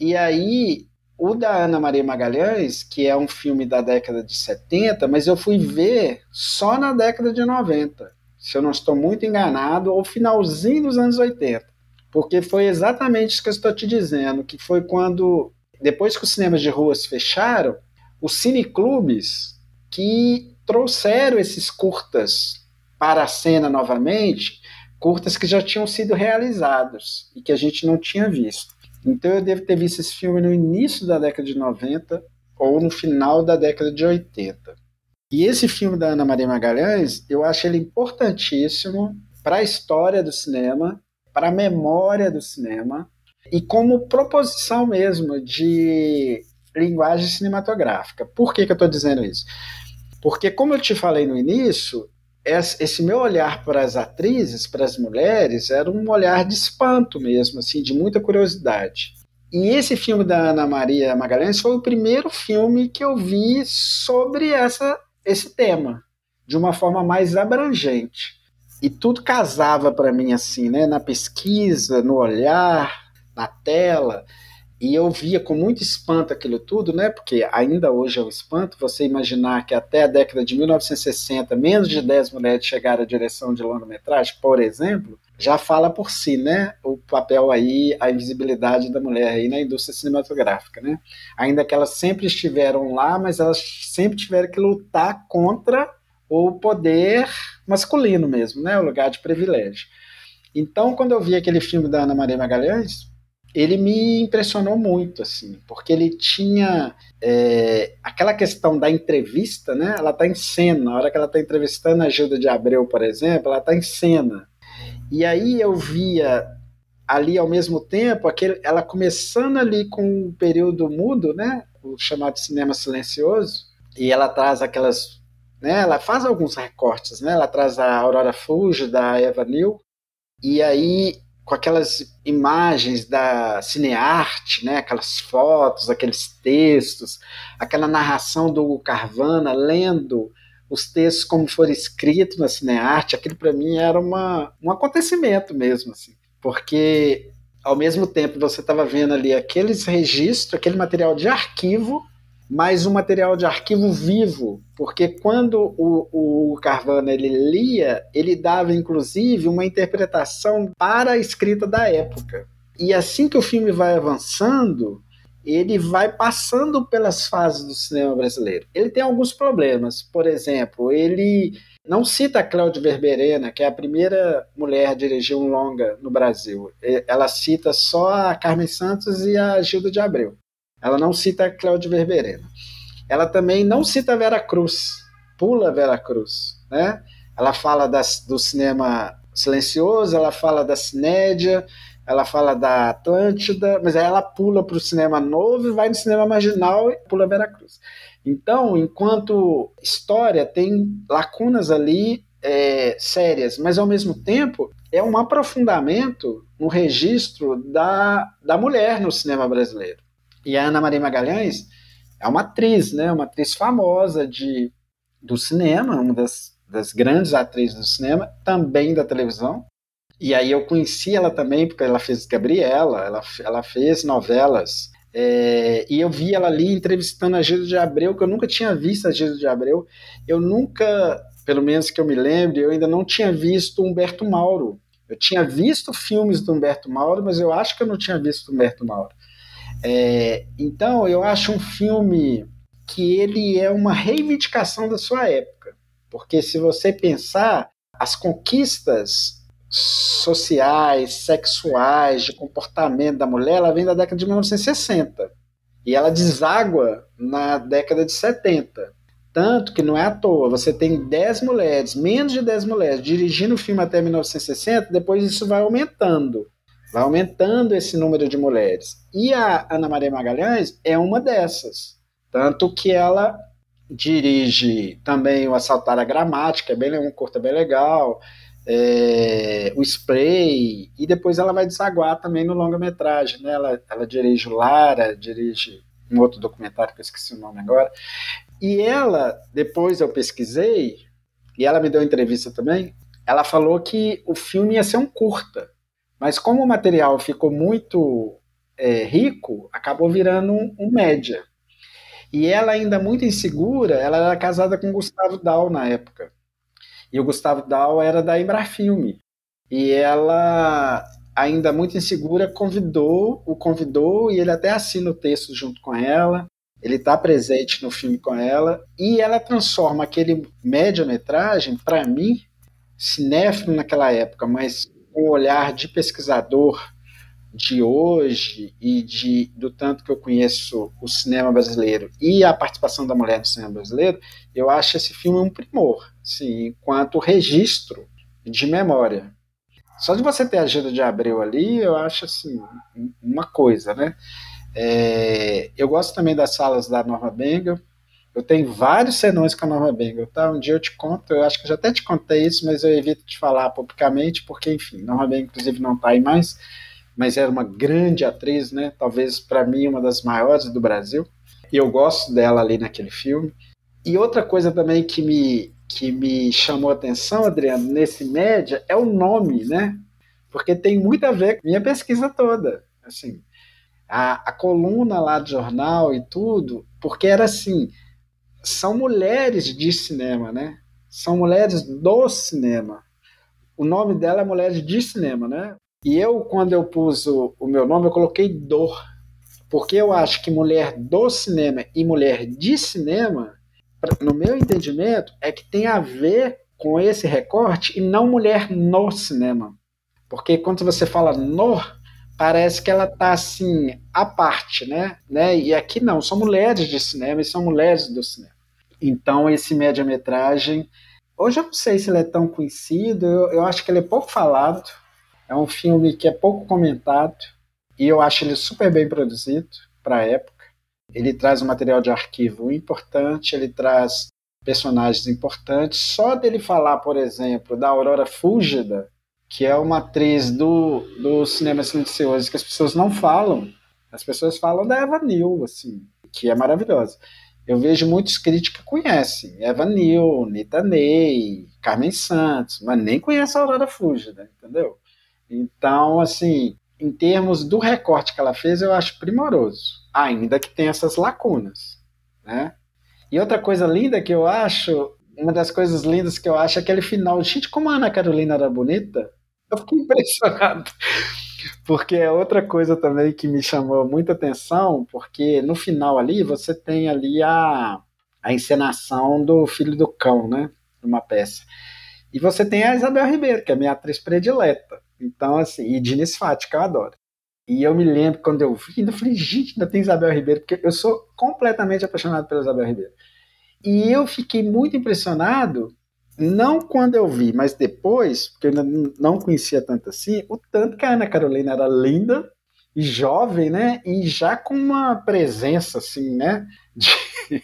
E aí, o da Ana Maria Magalhães, que é um filme da década de 70, mas eu fui ver só na década de 90. se eu não estou muito enganado, ou finalzinho dos anos 80. Porque foi exatamente isso que eu estou te dizendo, que foi quando, depois que os cinemas de ruas fecharam, os cineclubes que trouxeram esses curtas para a cena novamente, curtas que já tinham sido realizados e que a gente não tinha visto. Então eu devo ter visto esse filme no início da década de 90 ou no final da década de 80. E esse filme da Ana Maria Magalhães, eu acho ele importantíssimo para a história do cinema, para a memória do cinema e como proposição mesmo de linguagem cinematográfica. Por que, que eu estou dizendo isso? Porque, como eu te falei no início, esse meu olhar para as atrizes, para as mulheres, era um olhar de espanto mesmo, assim, de muita curiosidade. E esse filme da Ana Maria Magalhães foi o primeiro filme que eu vi sobre essa, esse tema, de uma forma mais abrangente. E tudo casava para mim assim, né? Na pesquisa, no olhar, na tela. E eu via com muito espanto aquilo tudo, né? Porque ainda hoje é um espanto você imaginar que até a década de 1960, menos de 10 mulheres chegaram à direção de longa-metragem, por exemplo, já fala por si, né? O papel aí, a invisibilidade da mulher aí na indústria cinematográfica, né? Ainda que elas sempre estiveram lá, mas elas sempre tiveram que lutar contra o poder masculino mesmo, né? O lugar de privilégio. Então, quando eu vi aquele filme da Ana Maria Magalhães, ele me impressionou muito, assim, porque ele tinha é, aquela questão da entrevista, né? Ela está em cena. Na hora que ela está entrevistando a Gilda de Abreu, por exemplo, ela está em cena. E aí eu via ali ao mesmo tempo aquele, ela começando ali com o período mudo, né? O chamado cinema silencioso. E ela traz aquelas, né? Ela faz alguns recortes, né? Ela traz a Aurora Fuge da Eva New. E aí com aquelas imagens da cinearte, né, aquelas fotos, aqueles textos, aquela narração do Carvana lendo os textos como foram escritos na cinearte, aquilo para mim era uma, um acontecimento mesmo, assim, porque ao mesmo tempo você estava vendo ali aqueles registros, aquele material de arquivo mas um material de arquivo vivo, porque quando o, o Carvana ele lia, ele dava inclusive uma interpretação para a escrita da época. E assim que o filme vai avançando, ele vai passando pelas fases do cinema brasileiro. Ele tem alguns problemas, por exemplo, ele não cita a Cláudia Verberena, que é a primeira mulher a dirigir um longa no Brasil. Ela cita só a Carmen Santos e a Gilda de Abreu. Ela não cita Cláudio Verberena. Ela também não cita Vera Cruz, pula Vera Cruz, né? Ela fala das, do cinema silencioso, ela fala da cinédia, ela fala da Atlântida, mas aí ela pula para o cinema novo vai no cinema marginal e pula Vera Cruz. Então, enquanto história tem lacunas ali é, sérias, mas ao mesmo tempo é um aprofundamento no registro da, da mulher no cinema brasileiro. E a Ana Maria Magalhães é uma atriz, né? Uma atriz famosa de, do cinema, uma das, das grandes atrizes do cinema, também da televisão. E aí eu conheci ela também, porque ela fez Gabriela, ela, ela fez novelas. É, e eu vi ela ali entrevistando a Gilda de Abreu, que eu nunca tinha visto a Gilda de Abreu. Eu nunca, pelo menos que eu me lembre, eu ainda não tinha visto Humberto Mauro. Eu tinha visto filmes do Humberto Mauro, mas eu acho que eu não tinha visto Humberto Mauro. É, então, eu acho um filme que ele é uma reivindicação da sua época. Porque se você pensar, as conquistas sociais, sexuais, de comportamento da mulher, ela vem da década de 1960. E ela deságua na década de 70. Tanto que não é à toa, você tem 10 mulheres, menos de 10 mulheres, dirigindo o filme até 1960, depois isso vai aumentando. Vai aumentando esse número de mulheres. E a Ana Maria Magalhães é uma dessas. Tanto que ela dirige também o Assaltar a Gramática, é bem, um curta bem legal, é, o Spray, e depois ela vai desaguar também no longa-metragem. Né? Ela, ela dirige o Lara, dirige um outro documentário que eu esqueci o nome agora. E ela, depois eu pesquisei, e ela me deu entrevista também, ela falou que o filme ia ser um curta. Mas como o material ficou muito é, rico, acabou virando um, um, média. E ela ainda muito insegura, ela era casada com Gustavo Dal na época. E o Gustavo Dal era da Embrafilme. E ela, ainda muito insegura, convidou, o convidou e ele até assina o texto junto com ela. Ele está presente no filme com ela e ela transforma aquele média-metragem, para mim, cinéfilo naquela época, mas com o olhar de pesquisador de hoje e de do tanto que eu conheço o cinema brasileiro e a participação da mulher no cinema brasileiro, eu acho esse filme um primor, sim, enquanto registro de memória. Só de você ter a Gira de Abreu ali, eu acho assim uma coisa, né? É, eu gosto também das salas da Norma Bengal. Eu tenho vários senões com a Norma Bengal, tá? Um dia eu te conto, eu acho que eu já até te contei isso, mas eu evito te falar publicamente, porque, enfim, Norma Bengal, inclusive, não está aí mais mas era uma grande atriz, né? Talvez para mim uma das maiores do Brasil. E eu gosto dela ali naquele filme. E outra coisa também que me que me chamou a atenção, Adriano, nesse média é o nome, né? Porque tem muito a ver com minha pesquisa toda. Assim, a, a coluna lá do jornal e tudo, porque era assim, são mulheres de cinema, né? São mulheres do cinema. O nome dela é Mulheres de Cinema, né? E eu, quando eu pus o, o meu nome, eu coloquei dor. Porque eu acho que mulher do cinema e mulher de cinema, no meu entendimento, é que tem a ver com esse recorte e não mulher no cinema. Porque quando você fala no, parece que ela está assim, à parte, né? né? E aqui não, são mulheres de cinema e são mulheres do cinema. Então, esse média-metragem, hoje eu não sei se ele é tão conhecido, eu, eu acho que ele é pouco falado, é um filme que é pouco comentado e eu acho ele super bem produzido para a época. Ele traz um material de arquivo importante, ele traz personagens importantes. Só dele falar, por exemplo, da Aurora Fúgida, que é uma atriz do, do cinema silencioso que as pessoas não falam. As pessoas falam da Eva Neal, assim, que é maravilhosa. Eu vejo muitos críticos que conhecem Eva Neal, Nita Ney, Carmen Santos, mas nem conhece a Aurora Fúgida, entendeu? Então, assim, em termos do recorte que ela fez, eu acho primoroso, ainda que tenha essas lacunas, né? E outra coisa linda que eu acho, uma das coisas lindas que eu acho é aquele final. Gente, como a Ana Carolina era bonita, eu fiquei impressionado. Porque é outra coisa também que me chamou muita atenção, porque no final ali você tem ali a, a encenação do Filho do Cão, né? Uma peça. E você tem a Isabel Ribeiro, que é a minha atriz predileta. Então, assim, e Diniz Fati, que eu adoro. E eu me lembro quando eu vi, eu falei, gente, ainda tem Isabel Ribeiro, porque eu sou completamente apaixonado pela Isabel Ribeiro. E eu fiquei muito impressionado, não quando eu vi, mas depois, porque eu ainda não conhecia tanto assim, o tanto que a Ana Carolina era linda e jovem, né? E já com uma presença, assim, né? De,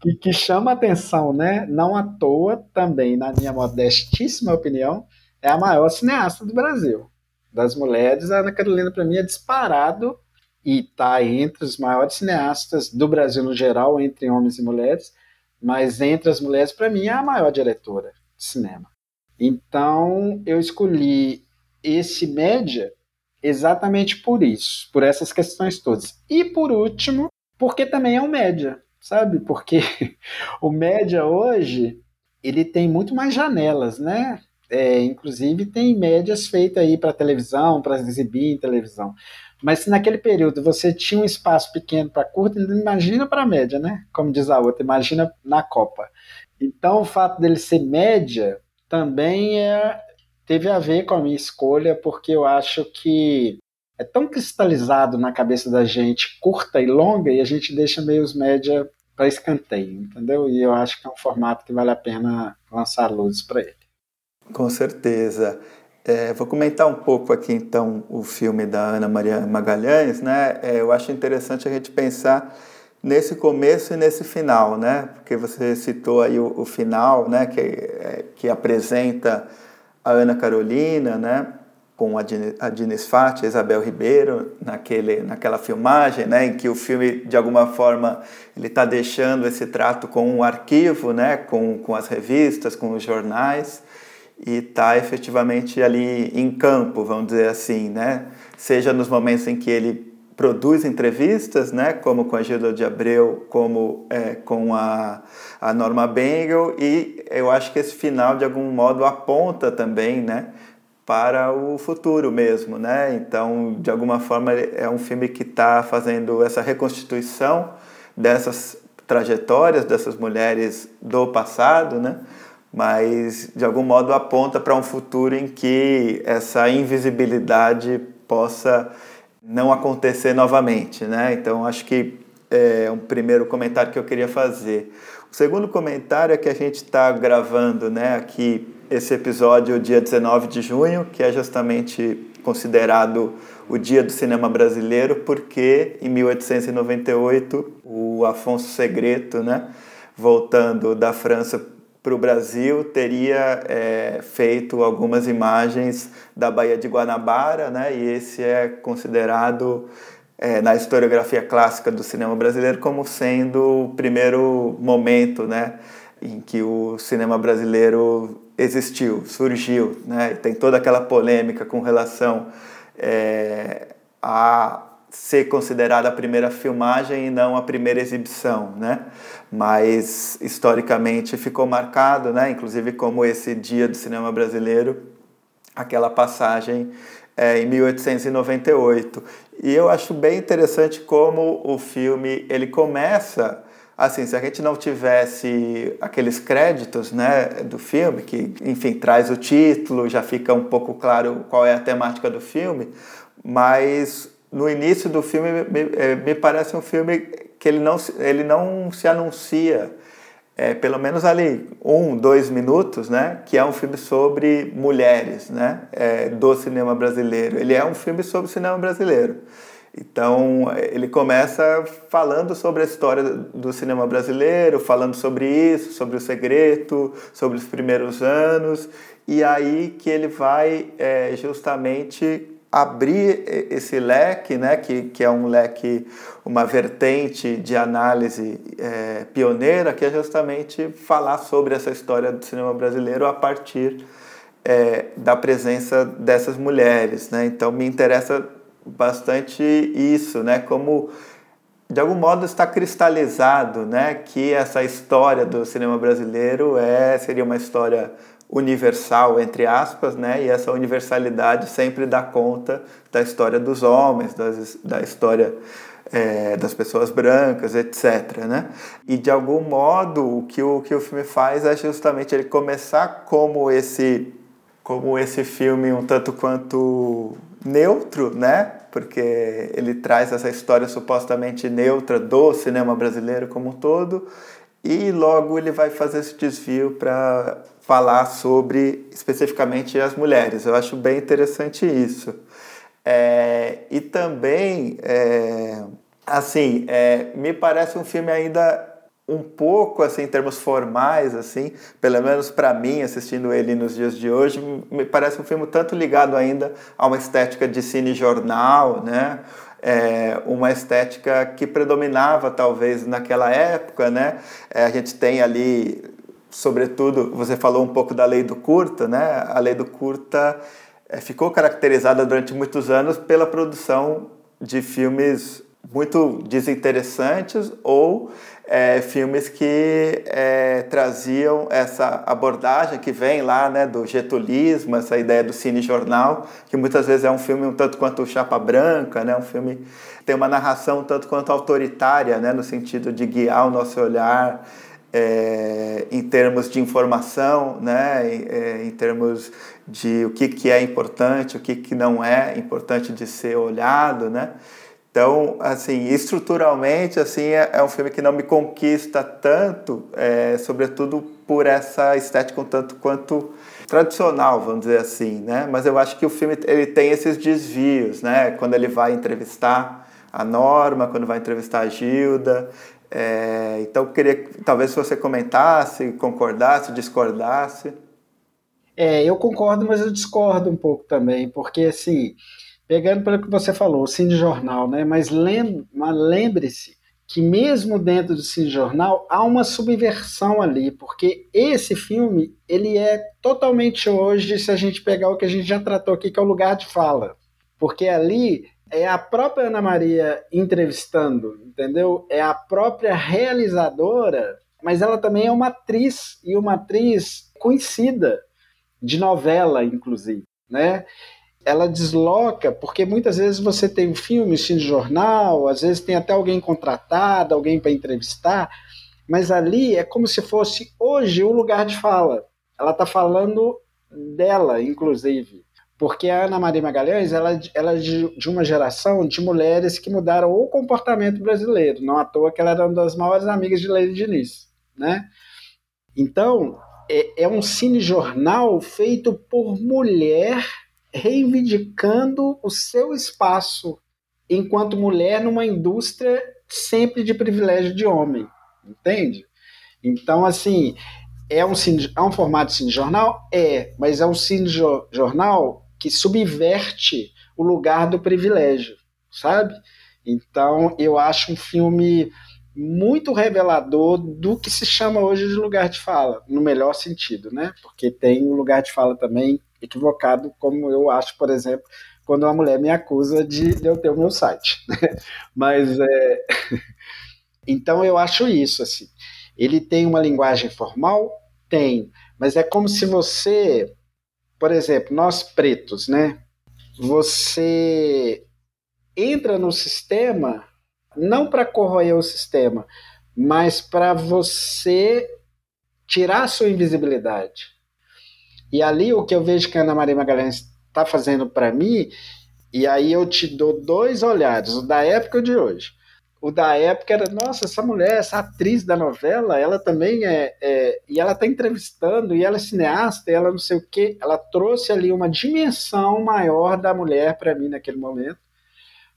que, que chama atenção, né? Não à toa, também, na minha modestíssima opinião, é a maior cineasta do Brasil. Das mulheres, a Ana Carolina, para mim, é disparado e está entre os maiores cineastas do Brasil no geral, entre homens e mulheres, mas entre as mulheres, para mim, é a maior diretora de cinema. Então, eu escolhi esse média exatamente por isso, por essas questões todas. E por último, porque também é um média, sabe? Porque o média hoje, ele tem muito mais janelas, né? É, inclusive tem médias feitas aí para televisão, para exibir em televisão. Mas se naquele período você tinha um espaço pequeno para curta, imagina para média, né? Como diz a outra, imagina na Copa. Então o fato dele ser média também é, teve a ver com a minha escolha, porque eu acho que é tão cristalizado na cabeça da gente curta e longa e a gente deixa meio os média para escanteio, entendeu? E eu acho que é um formato que vale a pena lançar luzes para ele. Com certeza. É, vou comentar um pouco aqui então o filme da Ana Maria Magalhães, né? É, eu acho interessante a gente pensar nesse começo e nesse final, né? Porque você citou aí o, o final, né? Que, é, que apresenta a Ana Carolina, né? Com a, Diniz Fati, a Isabel Ribeiro, naquele, naquela filmagem, né? Em que o filme, de alguma forma, ele está deixando esse trato com um arquivo, né? Com, com as revistas, com os jornais e está efetivamente ali em campo, vamos dizer assim, né? Seja nos momentos em que ele produz entrevistas, né, como com a Gilda de Abreu, como é, com a, a Norma Bengel, e eu acho que esse final, de algum modo, aponta também, né, para o futuro mesmo, né? Então, de alguma forma, é um filme que está fazendo essa reconstituição dessas trajetórias dessas mulheres do passado, né? Mas de algum modo aponta para um futuro em que essa invisibilidade possa não acontecer novamente, né? Então acho que é um primeiro comentário que eu queria fazer. O segundo comentário é que a gente está gravando, né, aqui esse episódio dia 19 de junho, que é justamente considerado o Dia do Cinema Brasileiro, porque em 1898 o Afonso Segreto, né, voltando da França para o Brasil, teria é, feito algumas imagens da Baía de Guanabara, né, e esse é considerado é, na historiografia clássica do cinema brasileiro como sendo o primeiro momento, né, em que o cinema brasileiro existiu, surgiu, né? tem toda aquela polêmica com relação é, a ser considerada a primeira filmagem e não a primeira exibição, né? Mas historicamente ficou marcado, né? Inclusive como esse dia do cinema brasileiro, aquela passagem é, em 1898. E eu acho bem interessante como o filme ele começa assim, se a gente não tivesse aqueles créditos, né, do filme, que, enfim, traz o título, já fica um pouco claro qual é a temática do filme, mas no início do filme me, eh, me parece um filme que ele não, ele não se anuncia, é, pelo menos ali um, dois minutos, né, que é um filme sobre mulheres, né, é, do cinema brasileiro. Ele é um filme sobre o cinema brasileiro. Então, ele começa falando sobre a história do cinema brasileiro, falando sobre isso, sobre o segredo, sobre os primeiros anos, e aí que ele vai é, justamente abrir esse leque, né, que, que é um leque, uma vertente de análise é, pioneira, que é justamente falar sobre essa história do cinema brasileiro a partir é, da presença dessas mulheres. Né? Então, me interessa bastante isso, né? Como de algum modo está cristalizado, né, que essa história do cinema brasileiro é seria uma história universal entre aspas, né? E essa universalidade sempre dá conta da história dos homens, das, da história é, das pessoas brancas, etc. Né? E de algum modo o que o que o filme faz é justamente ele começar como esse como esse filme um tanto quanto neutro, né? Porque ele traz essa história supostamente neutra do cinema brasileiro como um todo, e logo ele vai fazer esse desvio para falar sobre especificamente as mulheres. Eu acho bem interessante isso. É, e também, é, assim, é, me parece um filme ainda um pouco assim em termos formais assim pelo menos para mim assistindo ele nos dias de hoje me parece um filme tanto ligado ainda a uma estética de cine jornal né é, uma estética que predominava talvez naquela época né é, a gente tem ali sobretudo você falou um pouco da lei do curta né? A lei do curta é, ficou caracterizada durante muitos anos pela produção de filmes muito desinteressantes ou é, filmes que é, traziam essa abordagem que vem lá né, do getulismo, essa ideia do cine-jornal, que muitas vezes é um filme um tanto quanto chapa branca, né, um filme tem uma narração um tanto quanto autoritária, né, no sentido de guiar o nosso olhar é, em termos de informação, né, em, em termos de o que, que é importante, o que, que não é importante de ser olhado, né, então, assim, estruturalmente, assim, é, é, um filme que não me conquista tanto, é, sobretudo por essa estética um tanto quanto tradicional, vamos dizer assim, né? Mas eu acho que o filme ele tem esses desvios, né? Quando ele vai entrevistar a Norma, quando vai entrevistar a Gilda. É, então, queria, talvez, você comentasse, concordasse, discordasse. É, eu concordo, mas eu discordo um pouco também, porque, assim, pegando pelo que você falou, o Cine Jornal, né? Mas lembre-se que mesmo dentro do Cine Jornal há uma subversão ali, porque esse filme ele é totalmente hoje, se a gente pegar o que a gente já tratou aqui, que é o lugar de fala, porque ali é a própria Ana Maria entrevistando, entendeu? É a própria realizadora, mas ela também é uma atriz e uma atriz conhecida de novela, inclusive, né? Ela desloca, porque muitas vezes você tem um filme, um jornal, às vezes tem até alguém contratado, alguém para entrevistar, mas ali é como se fosse hoje o lugar de fala. Ela está falando dela, inclusive porque a Ana Maria Magalhães ela, ela é de, uma geração de mulheres que mudaram o comportamento brasileiro, não à toa que ela era uma das maiores amigas de Leila Diniz, né? Então, é, é um cinejornal feito por mulher reivindicando o seu espaço enquanto mulher numa indústria sempre de privilégio de homem, entende? Então, assim, é um, cine, é um formato de cinejornal? É, mas é um cinejornal que subverte o lugar do privilégio, sabe? Então, eu acho um filme muito revelador do que se chama hoje de lugar de fala, no melhor sentido, né? Porque tem o um lugar de fala também equivocado, como eu acho, por exemplo, quando uma mulher me acusa de, eu ter o meu site. Né? Mas é. então eu acho isso assim. Ele tem uma linguagem formal, tem, mas é como se você por exemplo, nós pretos, né? Você entra no sistema não para corroer o sistema, mas para você tirar a sua invisibilidade. E ali o que eu vejo que a Ana Maria Magalhães está fazendo para mim, e aí eu te dou dois olhares, o da época e o de hoje o da época era, nossa, essa mulher, essa atriz da novela, ela também é, é e ela está entrevistando, e ela é cineasta, e ela não sei o quê, ela trouxe ali uma dimensão maior da mulher para mim naquele momento,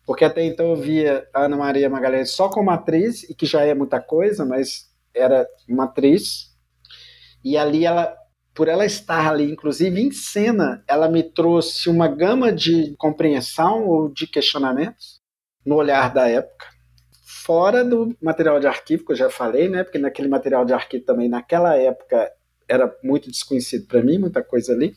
porque até então eu via a Ana Maria Magalhães só como atriz, e que já é muita coisa, mas era uma atriz, e ali ela, por ela estar ali, inclusive em cena, ela me trouxe uma gama de compreensão ou de questionamentos no olhar da época, fora do material de arquivo, que eu já falei, né? Porque naquele material de arquivo também, naquela época, era muito desconhecido para mim, muita coisa ali.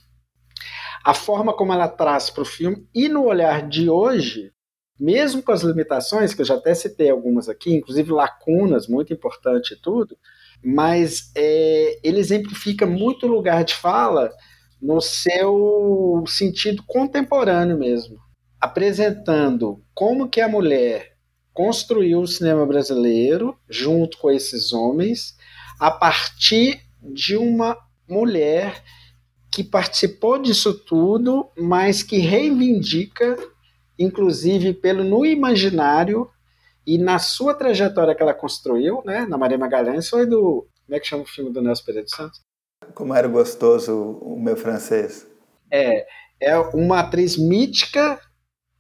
A forma como ela traz para o filme e no olhar de hoje, mesmo com as limitações, que eu já até citei algumas aqui, inclusive lacunas, muito importante e tudo, mas é, ele exemplifica muito o lugar de fala no seu sentido contemporâneo mesmo, apresentando como que a mulher construiu o cinema brasileiro junto com esses homens a partir de uma mulher que participou disso tudo, mas que reivindica, inclusive pelo no imaginário e na sua trajetória que ela construiu, né, na Maria Magalhães, foi do como é que chama o filme do Nelson Pereira dos Santos? Como era gostoso o meu francês. É, é uma atriz mítica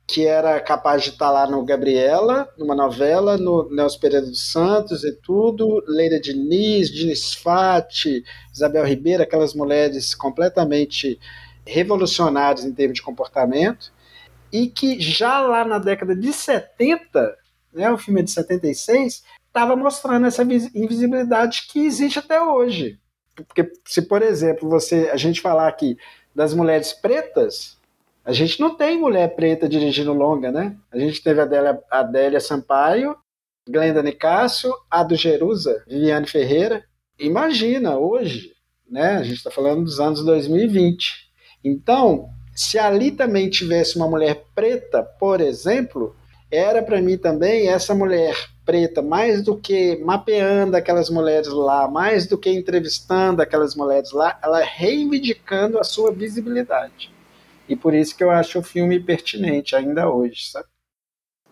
que era capaz de estar lá no Gabriela, numa novela, no Nelson Pereira dos Santos e tudo, Leila Diniz, Diniz Fati, Isabel Ribeiro, aquelas mulheres completamente revolucionárias em termos de comportamento, e que já lá na década de 70, né, o filme é de 76, estava mostrando essa invisibilidade que existe até hoje. Porque se, por exemplo, você a gente falar aqui das mulheres pretas, a gente não tem mulher preta dirigindo longa, né? A gente teve a Adélia, Adélia Sampaio, Glenda Nicásio, a do Jerusa, Viviane Ferreira. Imagina, hoje, né? A gente está falando dos anos 2020. Então, se ali também tivesse uma mulher preta, por exemplo, era para mim também essa mulher preta, mais do que mapeando aquelas mulheres lá, mais do que entrevistando aquelas mulheres lá, ela reivindicando a sua visibilidade. E por isso que eu acho o filme pertinente ainda hoje, sabe?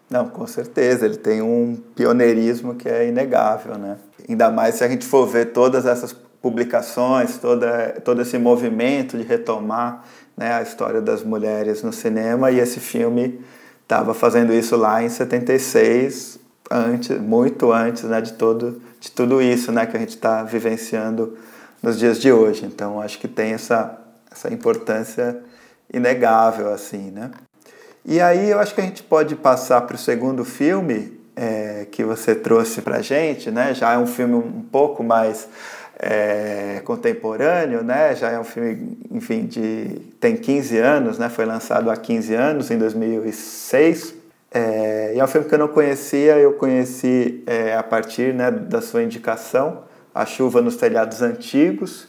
Não, com certeza, ele tem um pioneirismo que é inegável, né? Ainda mais se a gente for ver todas essas publicações, toda, todo esse movimento de retomar né, a história das mulheres no cinema, e esse filme estava fazendo isso lá em 76, antes, muito antes né, de, todo, de tudo isso né, que a gente está vivenciando nos dias de hoje. Então, acho que tem essa, essa importância inegável, assim, né? E aí eu acho que a gente pode passar para o segundo filme é, que você trouxe para gente, né? Já é um filme um pouco mais é, contemporâneo, né? Já é um filme, enfim, de tem 15 anos, né? Foi lançado há 15 anos, em 2006. É, e é um filme que eu não conhecia, eu conheci é, a partir né, da sua indicação, A Chuva nos Telhados Antigos.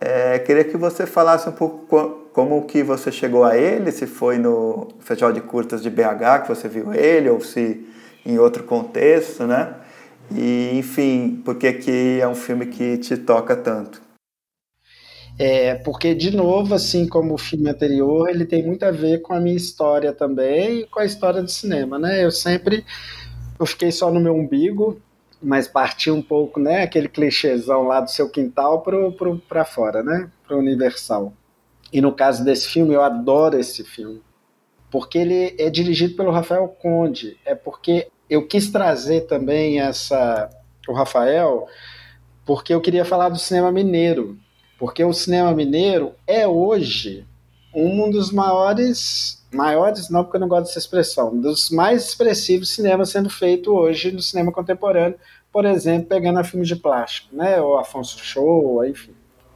É, queria que você falasse um pouco como que você chegou a ele, se foi no Festival de Curtas de BH que você viu ele, ou se em outro contexto, né? E, enfim, por que que é um filme que te toca tanto? É, porque, de novo, assim como o filme anterior, ele tem muito a ver com a minha história também e com a história do cinema, né? Eu sempre eu fiquei só no meu umbigo, mas parti um pouco, né? Aquele clichêzão lá do seu quintal para fora, né? Para o universal. E no caso desse filme, eu adoro esse filme, porque ele é dirigido pelo Rafael Conde. É porque eu quis trazer também essa o Rafael, porque eu queria falar do cinema mineiro porque o cinema mineiro é hoje um dos maiores, maiores não porque eu não gosto dessa expressão, dos mais expressivos cinemas sendo feito hoje no cinema contemporâneo, por exemplo, pegando a filmes de plástico, né, ou Afonso Show, enfim,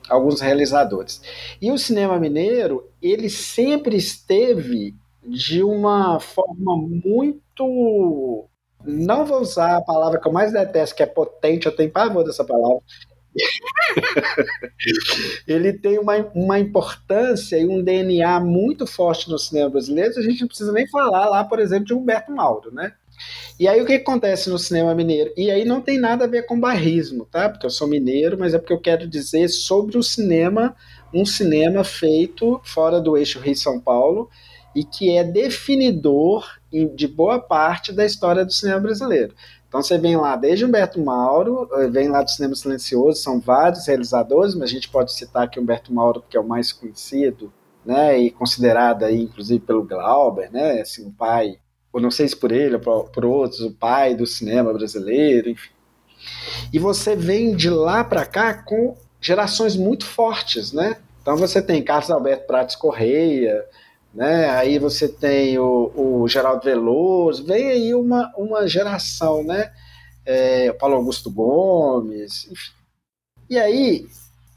alguns realizadores. E o cinema mineiro, ele sempre esteve de uma forma muito não vou usar a palavra que eu mais detesto, que é potente, eu tenho pavor dessa palavra, ele tem uma, uma importância e um DNA muito forte no cinema brasileiro, a gente não precisa nem falar lá, por exemplo, de Humberto Mauro, né? E aí o que acontece no cinema mineiro? E aí não tem nada a ver com barrismo, tá? Porque eu sou mineiro, mas é porque eu quero dizer sobre o cinema, um cinema feito fora do eixo Rio-São Paulo e que é definidor de boa parte da história do cinema brasileiro. Então você vem lá desde Humberto Mauro, eh, vem lá do Cinema Silencioso, são vários realizadores, mas a gente pode citar aqui Humberto Mauro, que é o mais conhecido, né, e considerado aí, inclusive, pelo Glauber, né, assim, o pai, ou não sei se por ele ou por, por outros, o pai do cinema brasileiro, enfim. E você vem de lá para cá com gerações muito fortes, né? Então você tem Carlos Alberto Prates Correia, né? Aí você tem o, o Geraldo Veloso, vem aí uma, uma geração, né? É, Paulo Augusto Gomes, enfim. E aí,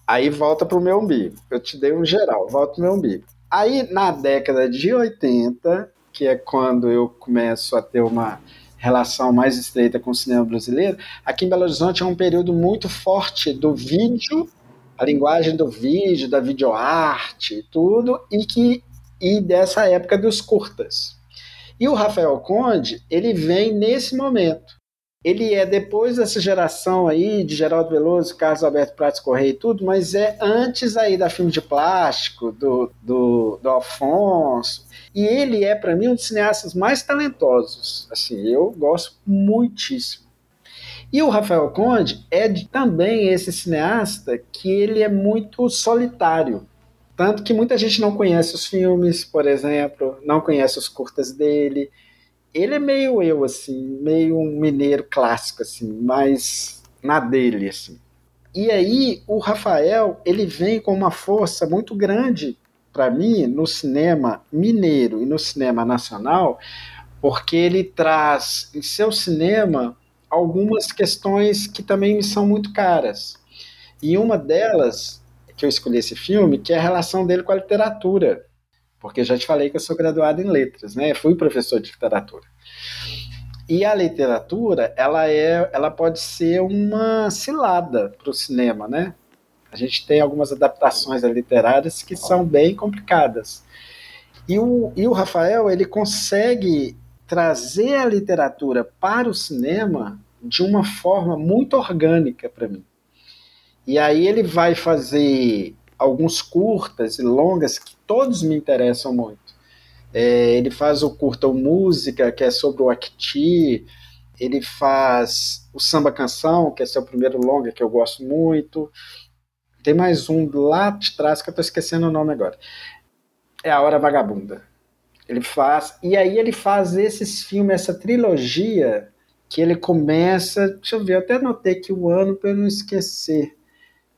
aí volta para o meu umbigo. Eu te dei um geral, volta para o meu umbigo. Aí, na década de 80, que é quando eu começo a ter uma relação mais estreita com o cinema brasileiro, aqui em Belo Horizonte é um período muito forte do vídeo, a linguagem do vídeo, da videoarte e tudo, e que e dessa época dos curtas. E o Rafael Conde, ele vem nesse momento. Ele é depois dessa geração aí de Geraldo Veloso, Carlos Alberto Prates Correia e tudo, mas é antes aí da filme de plástico, do, do, do Alfonso. E ele é, para mim, um dos cineastas mais talentosos. Assim, eu gosto muitíssimo. E o Rafael Conde é de, também esse cineasta que ele é muito solitário. Tanto que muita gente não conhece os filmes, por exemplo, não conhece os curtas dele. Ele é meio eu, assim, meio um mineiro clássico, assim, mas na dele, assim. E aí, o Rafael, ele vem com uma força muito grande para mim no cinema mineiro e no cinema nacional, porque ele traz em seu cinema algumas questões que também me são muito caras. E uma delas que eu escolhi esse filme, que é a relação dele com a literatura. Porque já te falei que eu sou graduado em letras, né? fui professor de literatura. E a literatura, ela é, ela pode ser uma cilada para o cinema, né? A gente tem algumas adaptações literárias que são bem complicadas. E o, e o Rafael, ele consegue trazer a literatura para o cinema de uma forma muito orgânica para mim. E aí ele vai fazer alguns curtas e longas que todos me interessam muito. É, ele faz o curta o Música, que é sobre o Acti, ele faz o Samba Canção, que é seu primeiro longa, que eu gosto muito. Tem mais um lá de trás que eu estou esquecendo o nome agora. É A Hora Vagabunda. Ele faz. E aí ele faz esses filmes, essa trilogia, que ele começa. Deixa eu ver, eu até anotei aqui o ano para eu não esquecer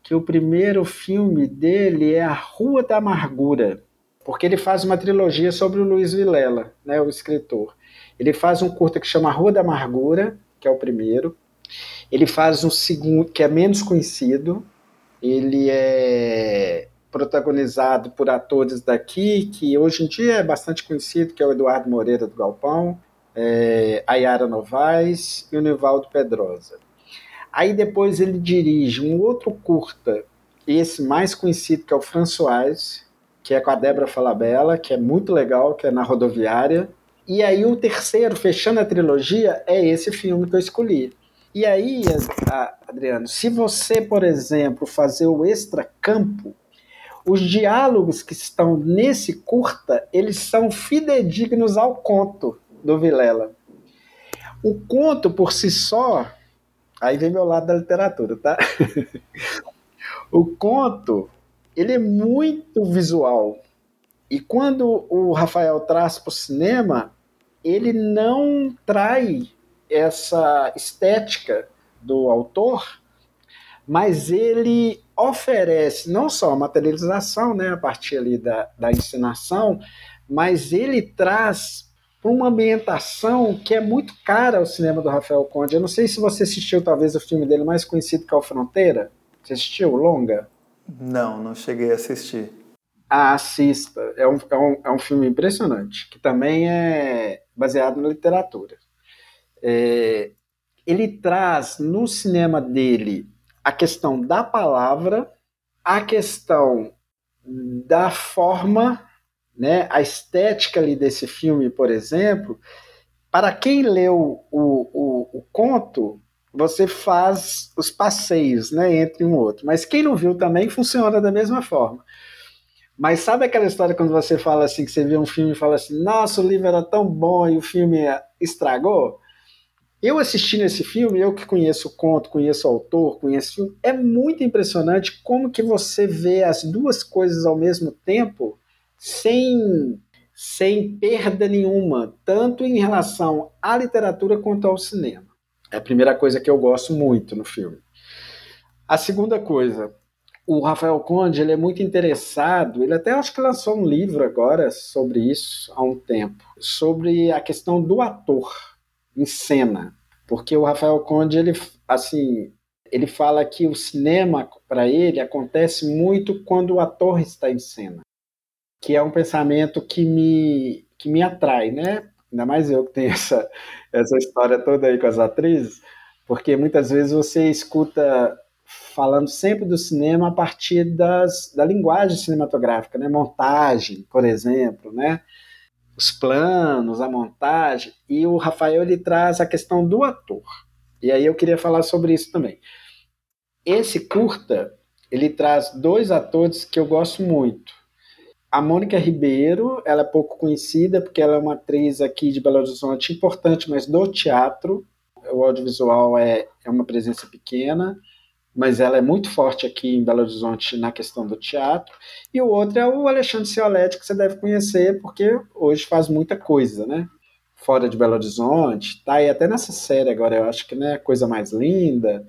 que o primeiro filme dele é A Rua da Amargura, porque ele faz uma trilogia sobre o Luiz Vilela, né, o escritor. Ele faz um curta que chama A Rua da Amargura, que é o primeiro. Ele faz um segundo, que é menos conhecido. Ele é protagonizado por atores daqui, que hoje em dia é bastante conhecido, que é o Eduardo Moreira do Galpão. é, a Yara Novaes e o Nivaldo Pedrosa. Aí depois ele dirige um outro curta, esse mais conhecido, que é o Françoise, que é com a Débora Falabella, que é muito legal, que é na rodoviária. E aí o terceiro, fechando a trilogia, é esse filme que eu escolhi. E aí, Adriano, se você, por exemplo, fazer o extra campo, os diálogos que estão nesse curta, eles são fidedignos ao conto do Vilela. O conto por si só, aí vem meu lado da literatura, tá? o conto, ele é muito visual. E quando o Rafael traz para o cinema, ele não trai essa estética do autor, mas ele oferece não só a materialização, né, a partir ali da, da ensinação, mas ele traz uma ambientação que é muito cara ao cinema do Rafael Conde. Eu não sei se você assistiu talvez o filme dele mais conhecido que é o Fronteira. Você assistiu Longa? Não, não cheguei a assistir. Ah, assista. É um, é, um, é um filme impressionante, que também é baseado na literatura. É, ele traz no cinema dele a questão da palavra, a questão da forma, né, a estética ali desse filme, por exemplo. Para quem leu o, o, o conto, você faz os passeios né, entre um outro. Mas quem não viu também funciona da mesma forma. Mas sabe aquela história quando você fala assim, que você vê um filme e fala assim, nossa, o livro era tão bom e o filme estragou? Eu assistindo esse filme, eu que conheço o conto, conheço o autor, conheço o filme, é muito impressionante como que você vê as duas coisas ao mesmo tempo sem sem perda nenhuma, tanto em relação à literatura quanto ao cinema. É a primeira coisa que eu gosto muito no filme. A segunda coisa, o Rafael Conde ele é muito interessado, ele até acho que lançou um livro agora sobre isso há um tempo, sobre a questão do ator em cena, porque o Rafael Conde ele assim ele fala que o cinema para ele acontece muito quando o ator está em cena, que é um pensamento que me que me atrai, né? Ainda mais eu que tenho essa essa história toda aí com as atrizes, porque muitas vezes você escuta falando sempre do cinema a partir das, da linguagem cinematográfica, né? Montagem, por exemplo, né? os planos, a montagem, e o Rafael ele traz a questão do ator. E aí eu queria falar sobre isso também. Esse curta, ele traz dois atores que eu gosto muito. A Mônica Ribeiro, ela é pouco conhecida porque ela é uma atriz aqui de Belo Horizonte importante, mas do teatro. O audiovisual é, é uma presença pequena mas ela é muito forte aqui em Belo Horizonte na questão do teatro. E o outro é o Alexandre Cioletti, que você deve conhecer, porque hoje faz muita coisa, né? Fora de Belo Horizonte, tá aí até nessa série agora, eu acho que né, coisa mais linda.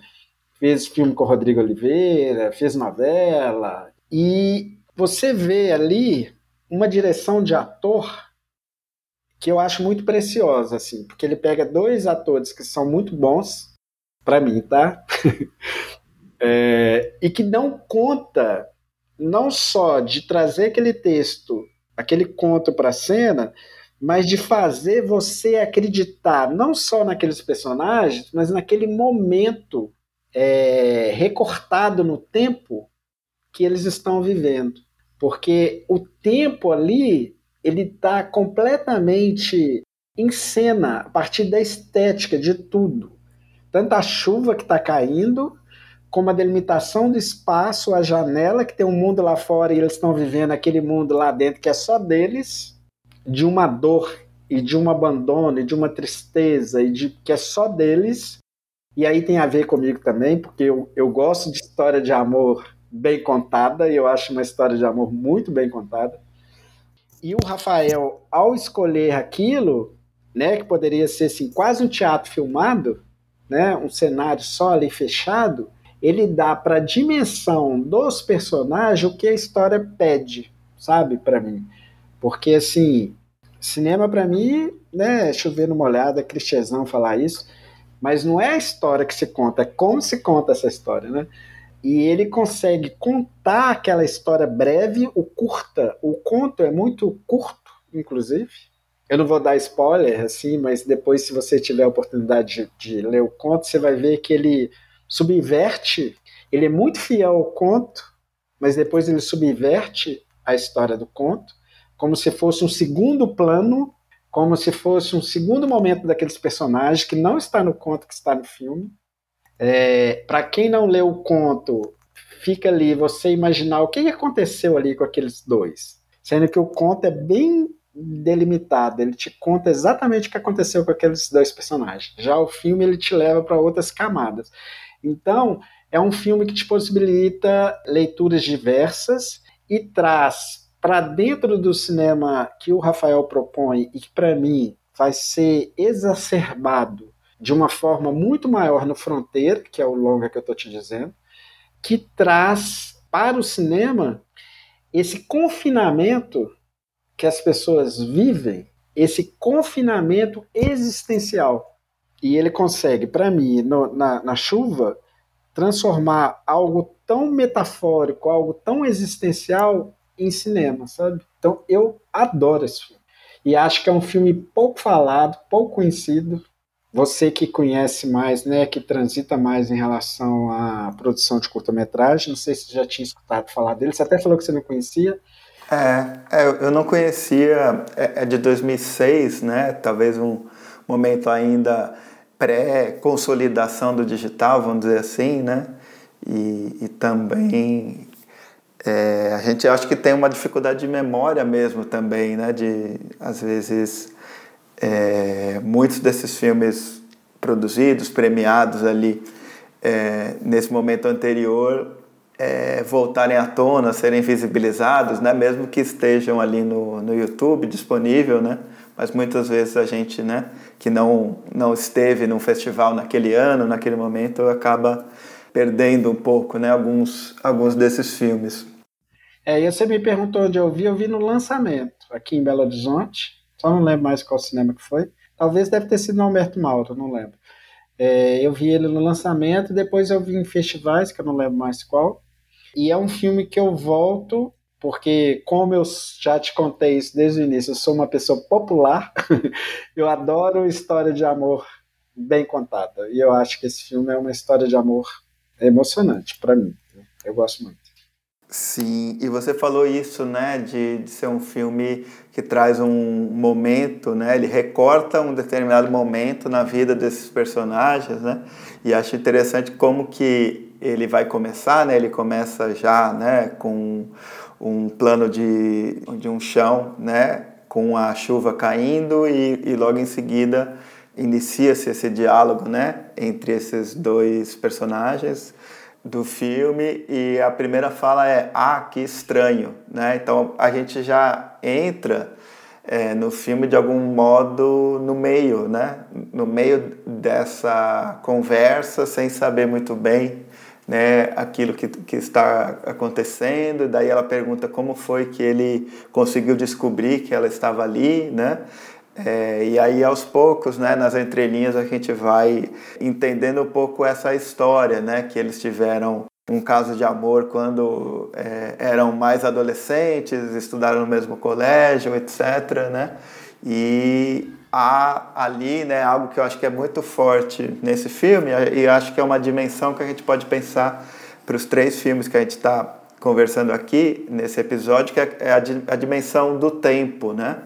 Fez filme com o Rodrigo Oliveira, fez novela. E você vê ali uma direção de ator que eu acho muito preciosa, assim, porque ele pega dois atores que são muito bons, para mim, tá? é, e que não conta não só de trazer aquele texto, aquele conto para a cena, mas de fazer você acreditar não só naqueles personagens, mas naquele momento é, recortado no tempo que eles estão vivendo. Porque o tempo ali, ele está completamente em cena, a partir da estética de tudo. Tanto a chuva que está caindo, como a delimitação do espaço, a janela, que tem um mundo lá fora e eles estão vivendo aquele mundo lá dentro que é só deles, de uma dor e de um abandono e de uma tristeza e de que é só deles. E aí tem a ver comigo também, porque eu, eu gosto de história de amor bem contada e eu acho uma história de amor muito bem contada. E o Rafael, ao escolher aquilo, né, que poderia ser assim, quase um teatro filmado, né, um cenário só ali fechado, ele dá para a dimensão dos personagens o que a história pede, sabe, para mim. Porque, assim, cinema para mim, né, chover numa olhada, clichêzão falar isso, mas não é a história que se conta, é como se conta essa história, né? E ele consegue contar aquela história breve, o curta, o conto é muito curto, inclusive, Eu não vou dar spoiler, assim, mas depois, se você tiver a oportunidade de, de ler o conto, você vai ver que ele subverte, ele é muito fiel ao conto, mas depois ele subverte a história do conto, como se fosse um segundo plano, como se fosse um segundo momento daqueles personagens que não está no conto, que está no filme. É, Para quem não leu o conto, fica ali você imaginar o que aconteceu ali com aqueles dois. Sendo que o conto é bem delimitado, ele te conta exatamente o que aconteceu com aqueles dois personagens. Já o filme ele te leva para outras camadas. Então, é um filme que te possibilita leituras diversas e traz para dentro do cinema que o Rafael propõe e que para mim vai ser exacerbado de uma forma muito maior no Fronteira, que é o longa que eu estou te dizendo, que traz para o cinema esse confinamento que as pessoas vivem, esse confinamento existencial. E ele consegue, para mim, no, na, na chuva, transformar algo tão metafórico, algo tão existencial em cinema, sabe? Então eu adoro esse filme. E acho que é um filme pouco falado, pouco conhecido, você que conhece mais, né, que transita mais em relação à produção de curta-metragem, não sei se já tinha escutado falar dele, você até falou que você não conhecia. É, é eu não conhecia, é, é de 2006, né, talvez um momento ainda pré-consolidação do digital, vamos dizer assim, né, e, e também é, a gente acha que tem uma dificuldade de memória mesmo também, né, de às vezes é, muitos desses filmes produzidos, premiados ali é, nesse momento anterior é, voltarem à tona, serem visibilizados, né? mesmo que estejam ali no, no YouTube disponível, né? mas muitas vezes a gente né, que não, não esteve num festival naquele ano, naquele momento, acaba perdendo um pouco né, alguns, alguns desses filmes. É, e você me perguntou onde eu vi, eu vi no lançamento, aqui em Belo Horizonte, só não lembro mais qual cinema que foi. Talvez deve ter sido no Alberto Mauro, não lembro. É, eu vi ele no lançamento, depois eu vi em festivais, que eu não lembro mais qual. E é um filme que eu volto, porque, como eu já te contei isso desde o início, eu sou uma pessoa popular, eu adoro história de amor bem contada. E eu acho que esse filme é uma história de amor emocionante para mim. Eu gosto muito. Sim, e você falou isso, né, de, de ser um filme que traz um momento, né, ele recorta um determinado momento na vida desses personagens, né, e acho interessante como que ele vai começar, né, ele começa já, né, com um plano de, de um chão, né, com a chuva caindo e, e logo em seguida inicia-se esse diálogo, né, entre esses dois personagens, do filme e a primeira fala é ah que estranho né? Então a gente já entra é, no filme de algum modo no meio né? No meio dessa conversa sem saber muito bem né aquilo que, que está acontecendo. Daí ela pergunta como foi que ele conseguiu descobrir que ela estava ali né é, e aí, aos poucos, né, nas entrelinhas, a gente vai entendendo um pouco essa história, né, que eles tiveram um caso de amor quando é, eram mais adolescentes, estudaram no mesmo colégio, etc. Né? E há ali né, algo que eu acho que é muito forte nesse filme, e acho que é uma dimensão que a gente pode pensar para os três filmes que a gente está conversando aqui nesse episódio, que é a, a dimensão do tempo, né?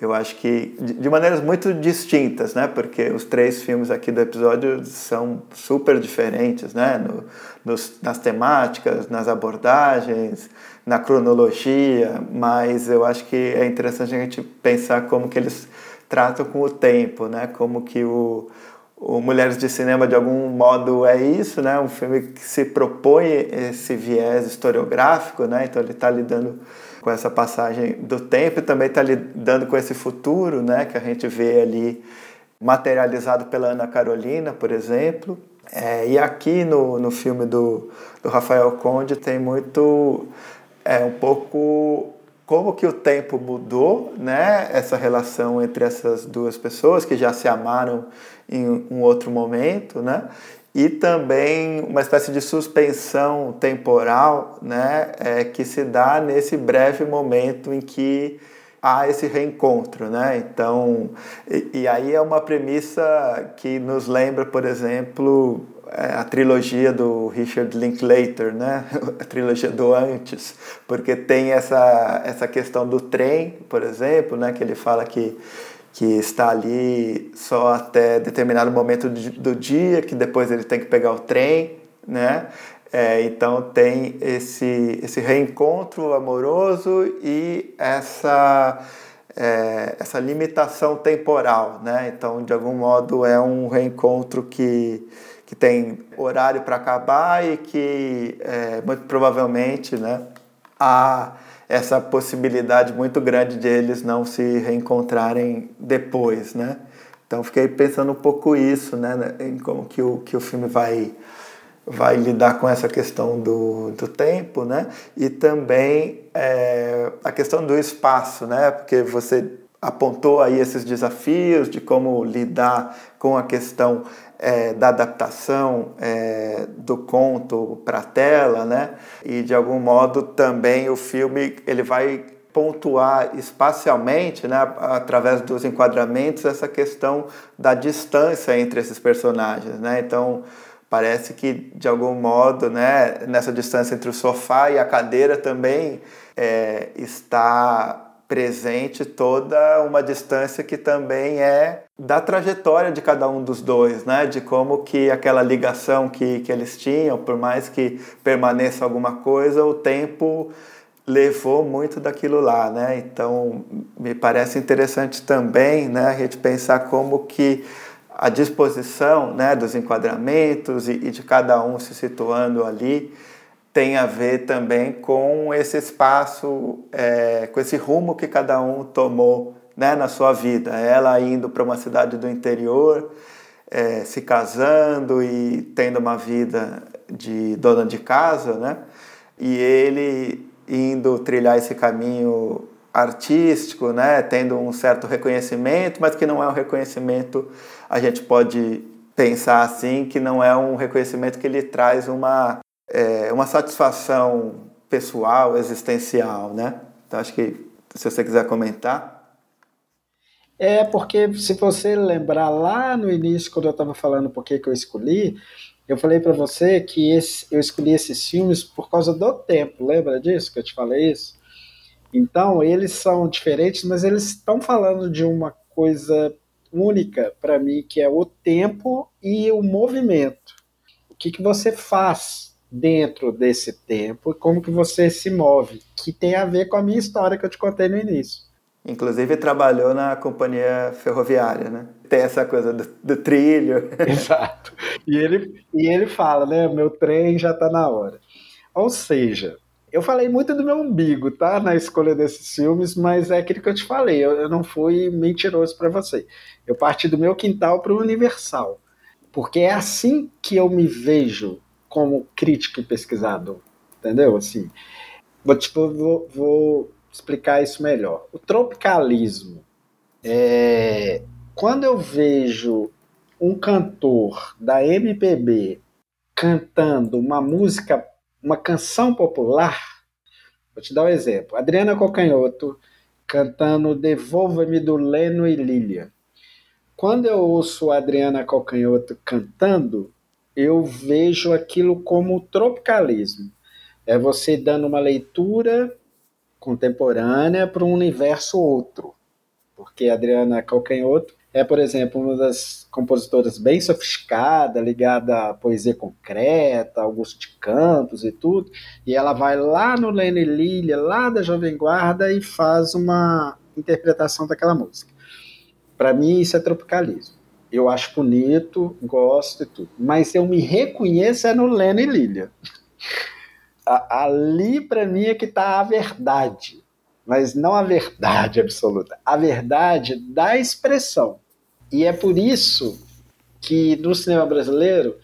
Eu acho que de maneiras muito distintas, né? Porque os três filmes aqui do episódio são super diferentes, né? No, nos, nas temáticas, nas abordagens, na cronologia, mas eu acho que é interessante a gente pensar como que eles tratam com o tempo, né? Como que o, o Mulheres de Cinema de algum modo é isso, né? Um filme que se propõe esse viés historiográfico, né? Então ele está lidando com essa passagem do tempo e também está lidando com esse futuro, né, que a gente vê ali materializado pela Ana Carolina, por exemplo. É, e aqui no, no filme do, do Rafael Conde tem muito, é um pouco como que o tempo mudou, né, essa relação entre essas duas pessoas que já se amaram em um outro momento, né, e também uma espécie de suspensão temporal né, é, que se dá nesse breve momento em que há esse reencontro, né? Então, e, e aí é uma premissa que nos lembra, por exemplo, é, a trilogia do Richard Linklater, né? A trilogia do antes, porque tem essa essa questão do trem, por exemplo, né? Que ele fala que que está ali só até determinado momento do dia, que depois ele tem que pegar o trem, né? É, então tem esse, esse reencontro amoroso e essa, é, essa limitação temporal, né? Então, de algum modo, é um reencontro que, que tem horário para acabar e que, é, muito provavelmente, né, há essa possibilidade muito grande de eles não se reencontrarem depois, né? Então, fiquei pensando um pouco isso, né, em como que o, que o filme vai vai lidar com essa questão do, do tempo, né? E também é, a questão do espaço, né? Porque você apontou aí esses desafios de como lidar com a questão é, da adaptação é, do conto para a tela, né? E de algum modo também o filme ele vai pontuar espacialmente, né, através dos enquadramentos, essa questão da distância entre esses personagens, né? Então Parece que, de algum modo, né, nessa distância entre o sofá e a cadeira também é, está presente toda uma distância que também é da trajetória de cada um dos dois, né? De como que aquela ligação que, que eles tinham, por mais que permaneça alguma coisa, o tempo levou muito daquilo lá, né? Então, me parece interessante também, né, a gente pensar como que a disposição né, dos enquadramentos e, e de cada um se situando ali tem a ver também com esse espaço, é, com esse rumo que cada um tomou né, na sua vida. Ela indo para uma cidade do interior, é, se casando e tendo uma vida de dona de casa, né? E ele indo trilhar esse caminho artístico, né, tendo um certo reconhecimento, mas que não é um reconhecimento, a gente pode pensar assim, que não é um reconhecimento que lhe traz uma, é, uma satisfação pessoal, existencial, né? Então acho que se você quiser comentar. É, porque se você lembrar lá no início, quando eu estava falando por que, eu escolhi, eu falei para você que esse, eu escolhi esses filmes por causa do tempo, lembra disso que eu te falei isso? Então, eles são diferentes, mas eles estão falando de uma coisa única para mim, que é o tempo e o movimento. O que, que você faz dentro desse tempo e como que você se move, que tem a ver com a minha história que eu te contei no início. Inclusive trabalhou na companhia ferroviária, né? Tem essa coisa do, do trilho. Exato. E ele, e ele fala, né? Meu trem já está na hora. Ou seja, eu falei muito do meu umbigo, tá? Na escolha desses filmes, mas é aquilo que eu te falei, eu, eu não fui mentiroso para você. Eu parti do meu quintal para o universal. Porque é assim que eu me vejo como crítico e pesquisador. Entendeu? Assim, vou, tipo, vou, vou explicar isso melhor. O tropicalismo. É, quando eu vejo um cantor da MPB cantando uma música uma canção popular, vou te dar um exemplo. Adriana Cocanhoto cantando Devolva-me do Leno e Lília. Quando eu ouço a Adriana Cocanhoto cantando, eu vejo aquilo como tropicalismo. É você dando uma leitura contemporânea para um universo outro. Porque Adriana Calcanhoto é, por exemplo, uma das compositoras bem sofisticada, ligada à poesia concreta, Augusto de Campos e tudo, e ela vai lá no Lene Lilia, lá da Jovem Guarda, e faz uma interpretação daquela música. Para mim, isso é tropicalismo. Eu acho bonito, gosto e tudo, mas eu me reconheço é no Lene Lilia. Ali, para mim, é que está a verdade mas não a verdade absoluta, a verdade da expressão. E é por isso que no cinema brasileiro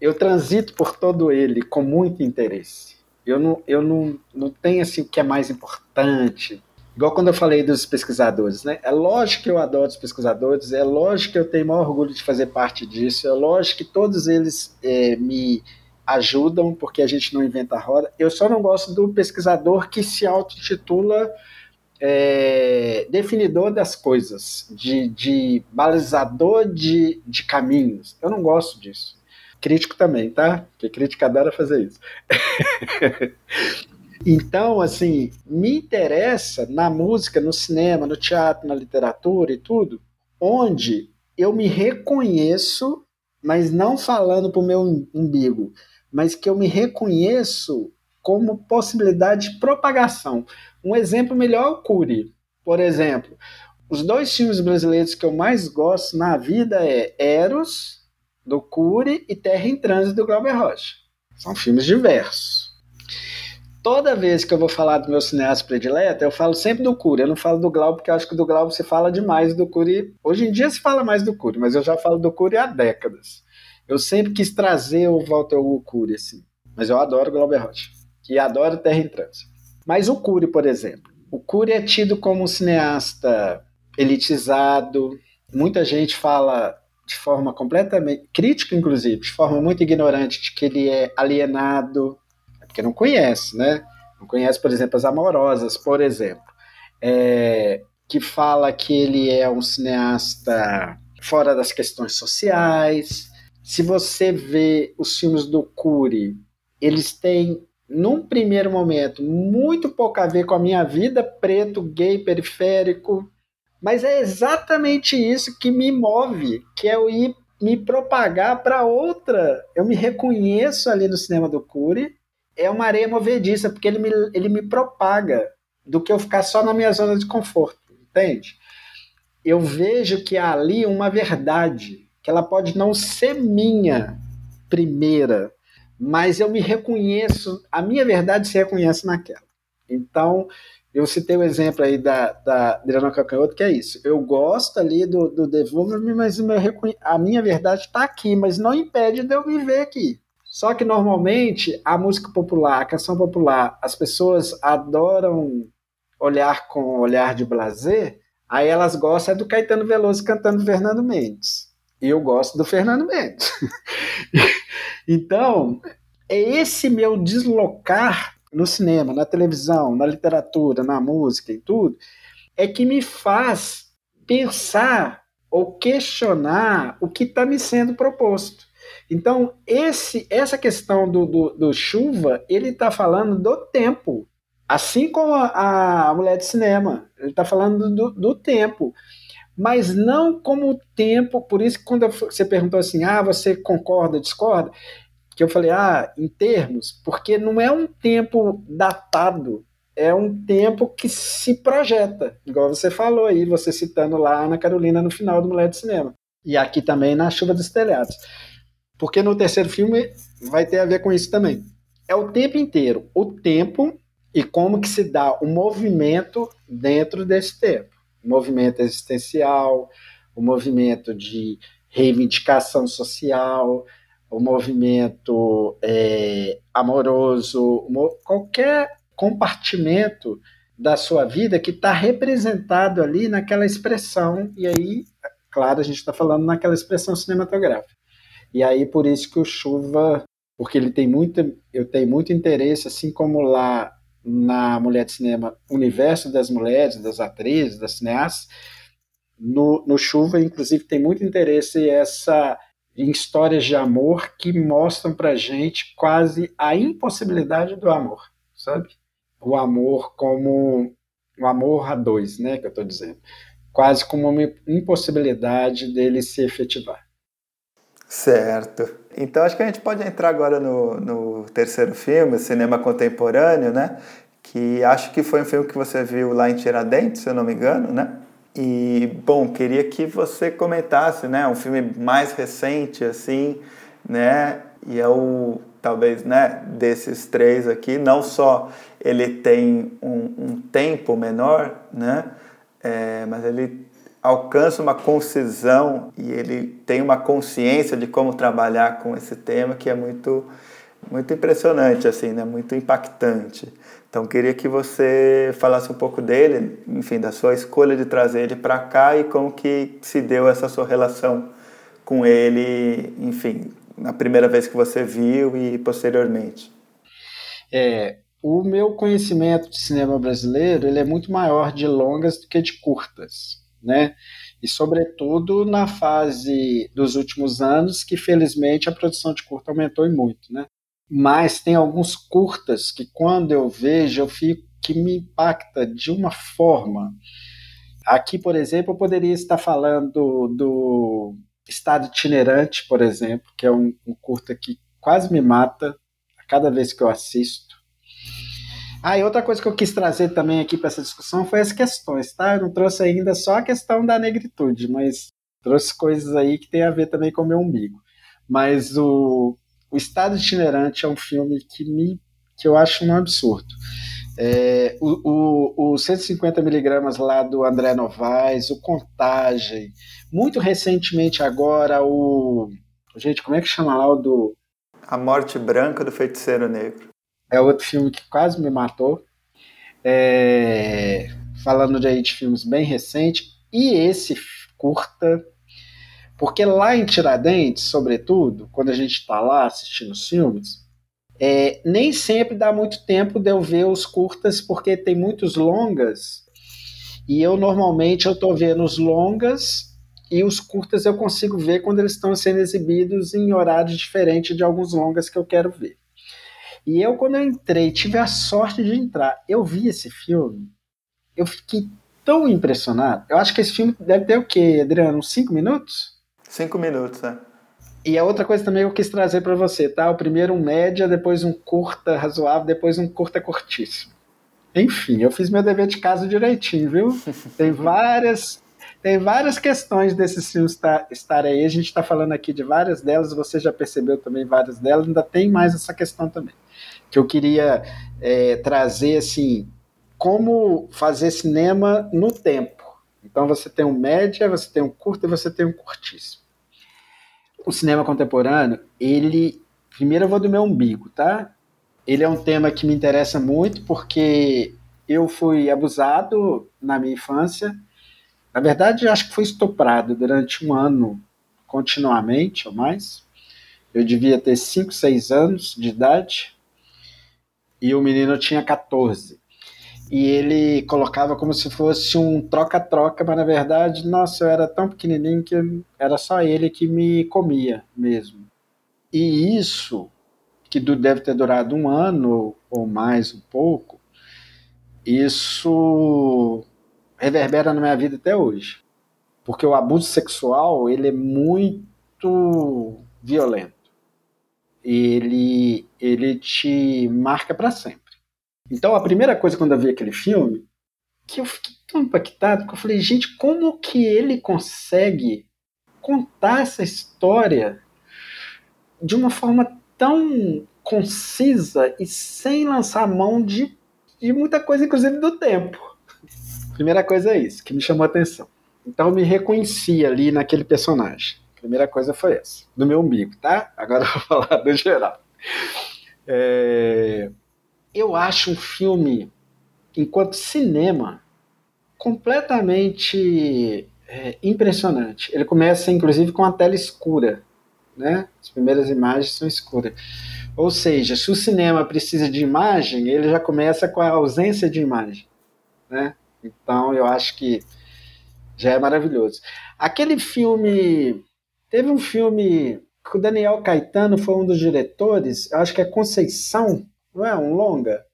eu transito por todo ele com muito interesse. Eu não, eu não, não tenho assim o que é mais importante. Igual quando eu falei dos pesquisadores, né? É lógico que eu adoro os pesquisadores, é lógico que eu tenho maior orgulho de fazer parte disso, é lógico que todos eles é, me ajudam, porque a gente não inventa a roda. Eu só não gosto do pesquisador que se auto-intitula é, definidor das coisas, de, de balizador de, de caminhos. Eu não gosto disso. Crítico também, tá? Porque crítica adora fazer isso. então, assim, me interessa na música, no cinema, no teatro, na literatura e tudo, onde eu me reconheço, mas não falando para o meu umbigo, mas que eu me reconheço como possibilidade de propagação. Um exemplo melhor é o Cury. Por exemplo, os dois filmes brasileiros que eu mais gosto na vida é Eros, do Cury, e Terra em Trânsito, do Glauber Rocha. São filmes diversos. Toda vez que eu vou falar do meu cineasta predileto, eu falo sempre do Cury. Eu não falo do Glauber, porque eu acho que do Glauber se fala demais do Cury. Hoje em dia se fala mais do Cury, mas eu já falo do Cury há décadas. Eu sempre quis trazer o Walter Hugo Cury, assim. Mas eu adoro Glauber Rocha que adora Terra em Trânsito. Mas o Cury, por exemplo. O Cury é tido como um cineasta elitizado. Muita gente fala de forma completamente crítica, inclusive, de forma muito ignorante, de que ele é alienado, porque não conhece, né? Não conhece, por exemplo, as Amorosas, por exemplo, é, que fala que ele é um cineasta fora das questões sociais. Se você vê os filmes do Cury, eles têm num primeiro momento, muito pouco a ver com a minha vida, preto, gay, periférico, mas é exatamente isso que me move, que é eu ir me propagar para outra. Eu me reconheço ali no cinema do Cury, é uma areia movediça, porque ele me, ele me propaga do que eu ficar só na minha zona de conforto, entende? Eu vejo que há ali uma verdade, que ela pode não ser minha primeira, mas eu me reconheço, a minha verdade se reconhece naquela. Então, eu citei o exemplo aí da, da Adriana Cacanhoto, que é isso. Eu gosto ali do, do Devolve-me, mas meu, a minha verdade está aqui, mas não impede de eu me ver aqui. Só que normalmente a música popular, a canção popular, as pessoas adoram olhar com olhar de blazer, aí elas gostam é do Caetano Veloso cantando Fernando Mendes. E eu gosto do Fernando Mendes. Então, é esse meu deslocar no cinema, na televisão, na literatura, na música e tudo, é que me faz pensar ou questionar o que está me sendo proposto. Então, esse, essa questão do, do, do chuva, ele está falando do tempo. Assim como a, a mulher de cinema, ele está falando do, do tempo mas não como o tempo. Por isso que quando você perguntou assim, ah, você concorda, discorda, que eu falei, ah, em termos, porque não é um tempo datado, é um tempo que se projeta, igual você falou aí, você citando lá na Carolina no final do Mulher de Cinema. E aqui também na Chuva dos Telhados. Porque no terceiro filme vai ter a ver com isso também. É o tempo inteiro, o tempo e como que se dá o movimento dentro desse tempo o movimento existencial, o movimento de reivindicação social, o movimento é, amoroso, qualquer compartimento da sua vida que está representado ali naquela expressão, e aí, claro, a gente está falando naquela expressão cinematográfica. E aí, por isso que o Chuva, porque ele tem muito, eu tenho muito interesse, assim como lá na Mulher de Cinema Universo das Mulheres, das atrizes, das cineastas. No, no Chuva, inclusive, tem muito interesse essa em histórias de amor que mostram para gente quase a impossibilidade do amor, sabe? O amor como o amor a dois, né, que eu estou dizendo, quase como uma impossibilidade dele se efetivar. Certo. Então acho que a gente pode entrar agora no, no terceiro filme, Cinema Contemporâneo, né? Que acho que foi um filme que você viu lá em Tiradentes, se eu não me engano, né? E, bom, queria que você comentasse, né? Um filme mais recente, assim, né? E é o, talvez, né? Desses três aqui, não só ele tem um, um tempo menor, né? É, mas ele alcança uma concisão e ele tem uma consciência de como trabalhar com esse tema que é muito muito impressionante assim, né? Muito impactante. Então queria que você falasse um pouco dele, enfim, da sua escolha de trazer ele para cá e como que se deu essa sua relação com ele, enfim, na primeira vez que você viu e posteriormente. É, o meu conhecimento de cinema brasileiro ele é muito maior de longas do que de curtas, né? E sobretudo na fase dos últimos anos, que felizmente a produção de curta aumentou e muito, né? Mas tem alguns curtas que quando eu vejo eu fico que me impacta de uma forma. Aqui, por exemplo, eu poderia estar falando do Estado Itinerante, por exemplo, que é um, um curta que quase me mata a cada vez que eu assisto ah, e outra coisa que eu quis trazer também aqui para essa discussão foi as questões, tá? Eu não trouxe ainda só a questão da negritude, mas trouxe coisas aí que tem a ver também com o meu umbigo. Mas o, o Estado Itinerante é um filme que me que eu acho um absurdo. É, o, o, o 150 miligramas lá do André Novaes, o Contagem, muito recentemente agora o gente, como é que chama lá o do A Morte Branca do Feiticeiro Negro é outro filme que quase me matou. É, falando de, aí de filmes bem recentes. E esse curta, porque lá em Tiradentes, sobretudo, quando a gente está lá assistindo os filmes, é, nem sempre dá muito tempo de eu ver os curtas, porque tem muitos longas. E eu normalmente eu estou vendo os longas e os curtas eu consigo ver quando eles estão sendo exibidos em horários diferentes de alguns longas que eu quero ver. E eu, quando eu entrei, tive a sorte de entrar. Eu vi esse filme, eu fiquei tão impressionado. Eu acho que esse filme deve ter o quê, Adriano? Uns cinco minutos? Cinco minutos, né? E a outra coisa também que eu quis trazer para você, tá? O primeiro um média, depois um curta razoável, depois um curta curtíssimo. Enfim, eu fiz meu dever de casa direitinho, viu? Tem várias tem várias questões desses filmes estar, estar aí. A gente está falando aqui de várias delas, você já percebeu também várias delas, ainda tem mais essa questão também que eu queria é, trazer assim, como fazer cinema no tempo. Então você tem um média, você tem um curto e você tem um curtíssimo. O cinema contemporâneo, ele. Primeiro eu vou do meu umbigo, tá? Ele é um tema que me interessa muito porque eu fui abusado na minha infância. Na verdade, acho que fui estuprado durante um ano continuamente ou mais. Eu devia ter 5, 6 anos de idade e o menino tinha 14. E ele colocava como se fosse um troca-troca, mas na verdade, nossa, eu era tão pequenininho que era só ele que me comia mesmo. E isso, que deve ter durado um ano ou mais um pouco, isso reverbera na minha vida até hoje. Porque o abuso sexual, ele é muito violento ele, ele te marca para sempre. Então, a primeira coisa quando eu vi aquele filme, que eu fiquei tão impactado, que eu falei, gente, como que ele consegue contar essa história de uma forma tão concisa e sem lançar mão de, de muita coisa, inclusive do tempo. Primeira coisa é isso, que me chamou a atenção. Então eu me reconheci ali naquele personagem. Primeira coisa foi essa, do meu umbigo, tá? Agora eu vou falar do geral. É, eu acho um filme, enquanto cinema, completamente é, impressionante. Ele começa, inclusive, com a tela escura, né? As primeiras imagens são escuras. Ou seja, se o cinema precisa de imagem, ele já começa com a ausência de imagem, né? Então, eu acho que já é maravilhoso. Aquele filme Teve um filme que o Daniel Caetano foi um dos diretores, eu acho que é Conceição, não é? Um longa.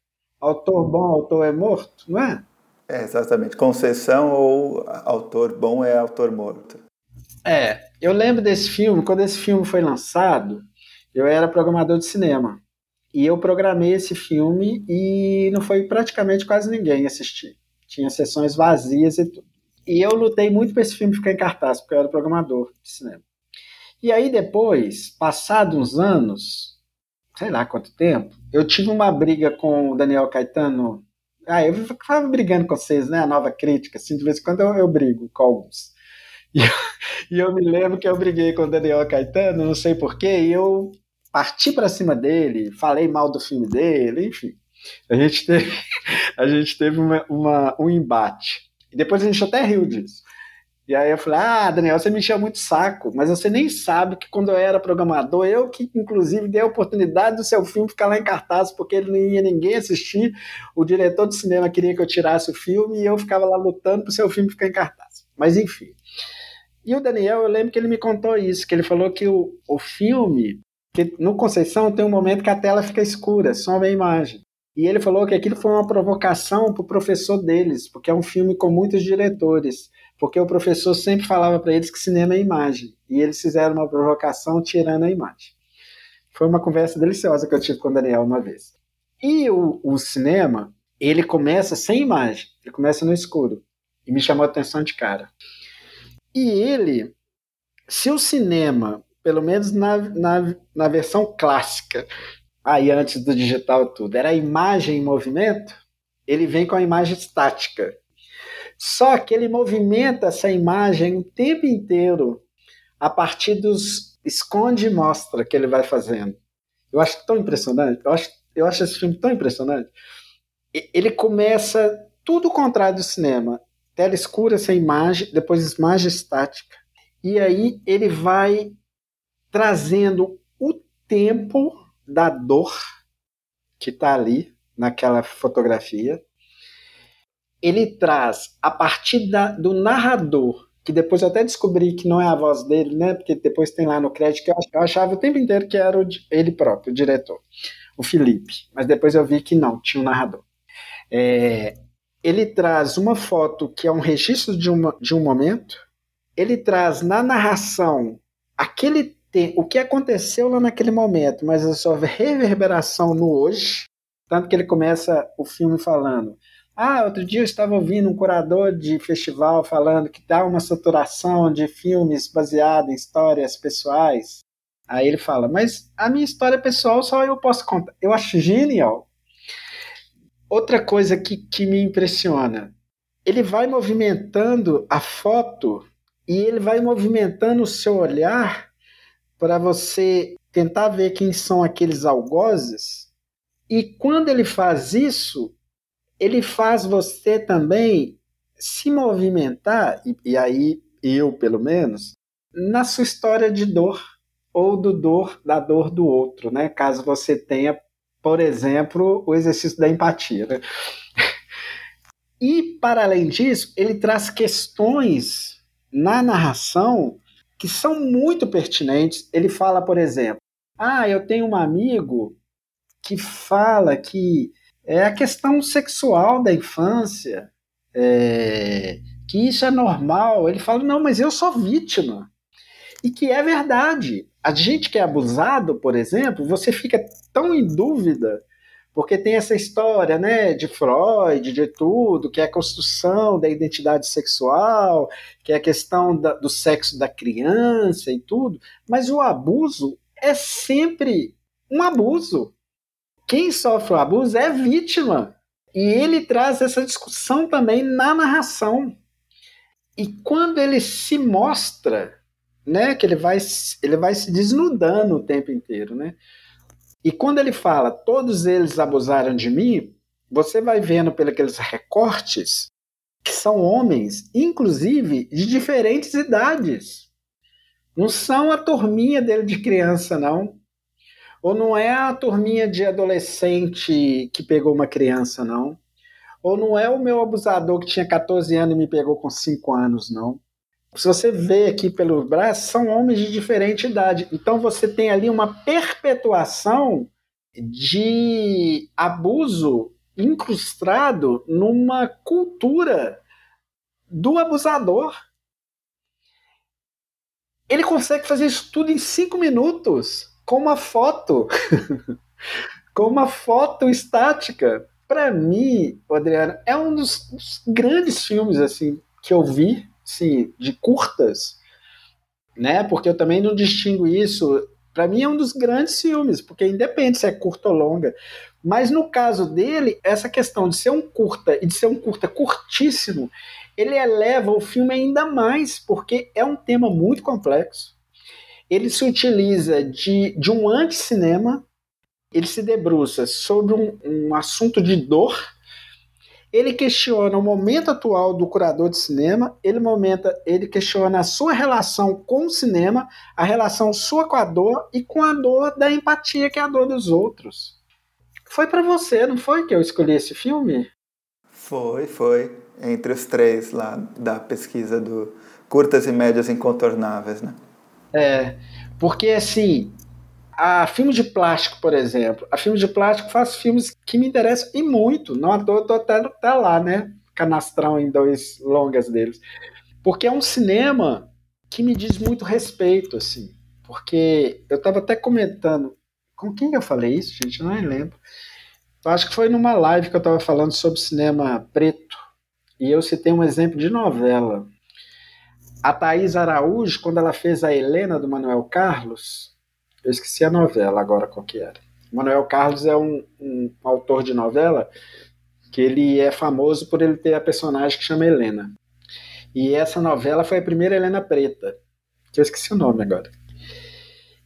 Autor bom, autor é morto, não é? É, exatamente. Conceição ou autor bom é autor morto. É, eu lembro desse filme, quando esse filme foi lançado, eu era programador de cinema. E eu programei esse filme e não foi praticamente quase ninguém assistir. Tinha sessões vazias e tudo. E eu lutei muito para esse filme ficar em cartaz, porque eu era programador de cinema. E aí depois, passados uns anos, sei lá quanto tempo, eu tive uma briga com o Daniel Caetano. Ah, eu ficava brigando com vocês, né? A nova crítica, assim, de vez em quando eu, eu brigo com alguns. E eu, e eu, me lembro que eu briguei com o Daniel Caetano, não sei porquê, e eu parti para cima dele, falei mal do filme dele, enfim. A gente teve, a gente teve uma, uma, um embate. E depois a gente até riu disso. E aí eu falei, ah, Daniel, você me encheu muito saco, mas você nem sabe que quando eu era programador, eu que inclusive dei a oportunidade do seu filme ficar lá em cartaz, porque ele não ia ninguém assistir, o diretor de cinema queria que eu tirasse o filme e eu ficava lá lutando para o seu filme ficar em cartaz. Mas enfim. E o Daniel, eu lembro que ele me contou isso, que ele falou que o, o filme, que no Conceição tem um momento que a tela fica escura, só a imagem. E ele falou que aquilo foi uma provocação para o professor deles, porque é um filme com muitos diretores porque o professor sempre falava para eles que cinema é imagem, e eles fizeram uma provocação tirando a imagem. Foi uma conversa deliciosa que eu tive com o Daniel uma vez. E o, o cinema, ele começa sem imagem, ele começa no escuro, e me chamou a atenção de cara. E ele, se o cinema, pelo menos na, na, na versão clássica, aí antes do digital tudo, era imagem em movimento, ele vem com a imagem estática. Só que ele movimenta essa imagem o tempo inteiro a partir dos esconde e mostra que ele vai fazendo. Eu acho tão impressionante. Eu acho, eu acho esse filme tão impressionante. Ele começa tudo o contrário do cinema. Tela escura sem imagem, depois imagem estática. E aí ele vai trazendo o tempo da dor que está ali naquela fotografia ele traz a partir da, do narrador, que depois eu até descobri que não é a voz dele, né? Porque depois tem lá no crédito que eu achava o tempo inteiro que era o, ele próprio, o diretor, o Felipe. Mas depois eu vi que não, tinha um narrador. É, ele traz uma foto que é um registro de, uma, de um momento, ele traz na narração aquele o que aconteceu lá naquele momento, mas a sua reverberação no hoje, tanto que ele começa o filme falando ah, outro dia eu estava ouvindo um curador de festival falando que dá uma saturação de filmes baseados em histórias pessoais. Aí ele fala, mas a minha história pessoal só eu posso contar. Eu acho genial. Outra coisa que, que me impressiona, ele vai movimentando a foto e ele vai movimentando o seu olhar para você tentar ver quem são aqueles algozes. E quando ele faz isso, ele faz você também se movimentar, e, e aí eu, pelo menos, na sua história de dor ou do dor da dor do outro, né? Caso você tenha, por exemplo, o exercício da empatia, né? E para além disso, ele traz questões na narração que são muito pertinentes. Ele fala, por exemplo, ah, eu tenho um amigo que fala que é a questão sexual da infância, é, que isso é normal. Ele fala, não, mas eu sou vítima. E que é verdade. A gente que é abusado, por exemplo, você fica tão em dúvida, porque tem essa história né, de Freud, de tudo, que é a construção da identidade sexual, que é a questão da, do sexo da criança e tudo, mas o abuso é sempre um abuso quem sofre o abuso é vítima. E ele traz essa discussão também na narração. E quando ele se mostra, né, que ele vai, ele vai se desnudando o tempo inteiro, né? E quando ele fala, todos eles abusaram de mim, você vai vendo pelos recortes que são homens, inclusive de diferentes idades. Não são a turminha dele de criança, não. Ou não é a turminha de adolescente que pegou uma criança, não. Ou não é o meu abusador que tinha 14 anos e me pegou com 5 anos, não. Se você vê aqui pelo braço, são homens de diferente idade. Então você tem ali uma perpetuação de abuso incrustado numa cultura do abusador. Ele consegue fazer isso tudo em cinco minutos com uma foto, com uma foto estática. Para mim, Adriano, é um dos, dos, grandes filmes assim que eu vi, sim, de curtas, né? Porque eu também não distingo isso. Para mim é um dos grandes filmes, porque independe se é curta ou longa. Mas no caso dele, essa questão de ser um curta e de ser um curta curtíssimo, ele eleva o filme ainda mais, porque é um tema muito complexo ele se utiliza de, de um anti-cinema, ele se debruça sobre um, um assunto de dor ele questiona o momento atual do curador de cinema, ele, momenta, ele questiona a sua relação com o cinema, a relação sua com a dor e com a dor da empatia, que é a dor dos outros. Foi para você, não foi que eu escolhi esse filme? Foi, foi. Entre os três lá da pesquisa do curtas e médias incontornáveis, né? É, porque assim, a filme de plástico, por exemplo, a filme de plástico faz filmes que me interessam e muito. Não eu tô até, até lá, né? Canastrão em dois longas deles. Porque é um cinema que me diz muito respeito, assim. Porque eu estava até comentando. Com quem eu falei isso, gente? Eu não lembro. Eu acho que foi numa live que eu estava falando sobre cinema preto. E eu citei um exemplo de novela. A Thaís Araújo, quando ela fez a Helena do Manuel Carlos, eu esqueci a novela agora qual que era. Manuel Carlos é um, um autor de novela que ele é famoso por ele ter a personagem que chama Helena. E essa novela foi a primeira Helena Preta, que eu esqueci o nome agora.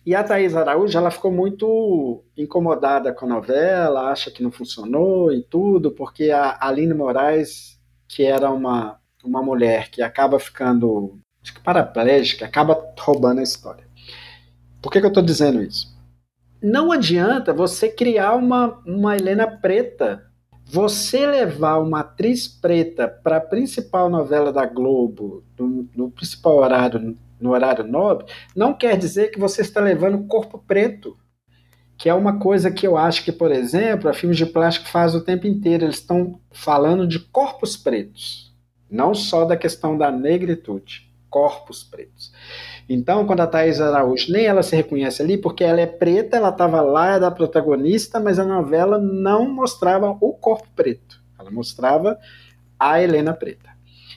E a Thaís Araújo, ela ficou muito incomodada com a novela, acha que não funcionou e tudo, porque a Aline Moraes, que era uma, uma mulher que acaba ficando acho que paraplégica, acaba roubando a história. Por que, que eu estou dizendo isso? Não adianta você criar uma, uma Helena preta. Você levar uma atriz preta para a principal novela da Globo, no, no principal horário, no horário nobre, não quer dizer que você está levando corpo preto que é uma coisa que eu acho que, por exemplo, a Filmes de Plástico faz o tempo inteiro. Eles estão falando de corpos pretos, não só da questão da negritude, corpos pretos. Então, quando a Thais Araújo, nem ela se reconhece ali, porque ela é preta, ela estava lá, era a protagonista, mas a novela não mostrava o corpo preto. Ela mostrava a Helena preta.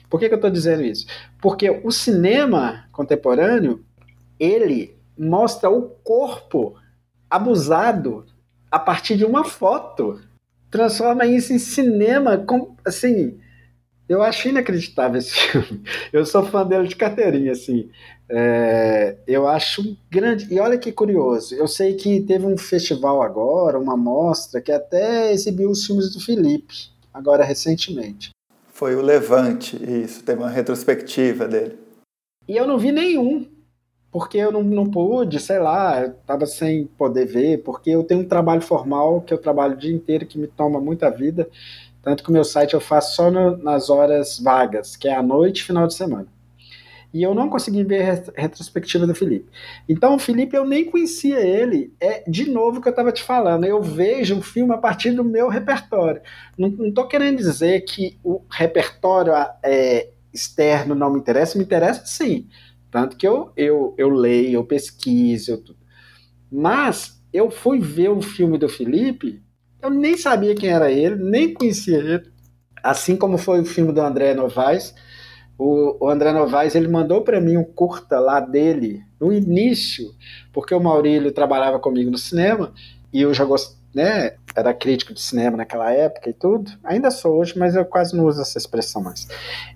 Por que, que eu estou dizendo isso? Porque o cinema contemporâneo, ele mostra o corpo abusado a partir de uma foto. Transforma isso em cinema, com, assim, eu acho inacreditável esse filme. Eu sou fã dele de carteirinha, assim. É, eu acho grande. E olha que curioso. Eu sei que teve um festival agora, uma mostra, que até exibiu os filmes do Felipe, agora recentemente. Foi o Levante, isso. Teve uma retrospectiva dele. E eu não vi nenhum. Porque eu não, não pude, sei lá, eu tava sem poder ver, porque eu tenho um trabalho formal que eu trabalho o dia inteiro, que me toma muita vida. Tanto que o meu site eu faço só no, nas horas vagas, que é à noite e final de semana. E eu não consegui ver a retrospectiva do Felipe. Então, o Felipe, eu nem conhecia ele. É de novo o que eu estava te falando. Eu vejo o filme a partir do meu repertório. Não estou querendo dizer que o repertório é, externo não me interessa. Me interessa sim. Tanto que eu, eu, eu leio, eu pesquiso. Eu, mas eu fui ver o filme do Felipe eu nem sabia quem era ele, nem conhecia ele. Assim como foi o filme do André Novaes, o, o André Novaes ele mandou para mim um curta lá dele no início, porque o Maurílio trabalhava comigo no cinema e eu já gostei, né, era crítico de cinema naquela época e tudo. Ainda sou hoje, mas eu quase não uso essa expressão mais.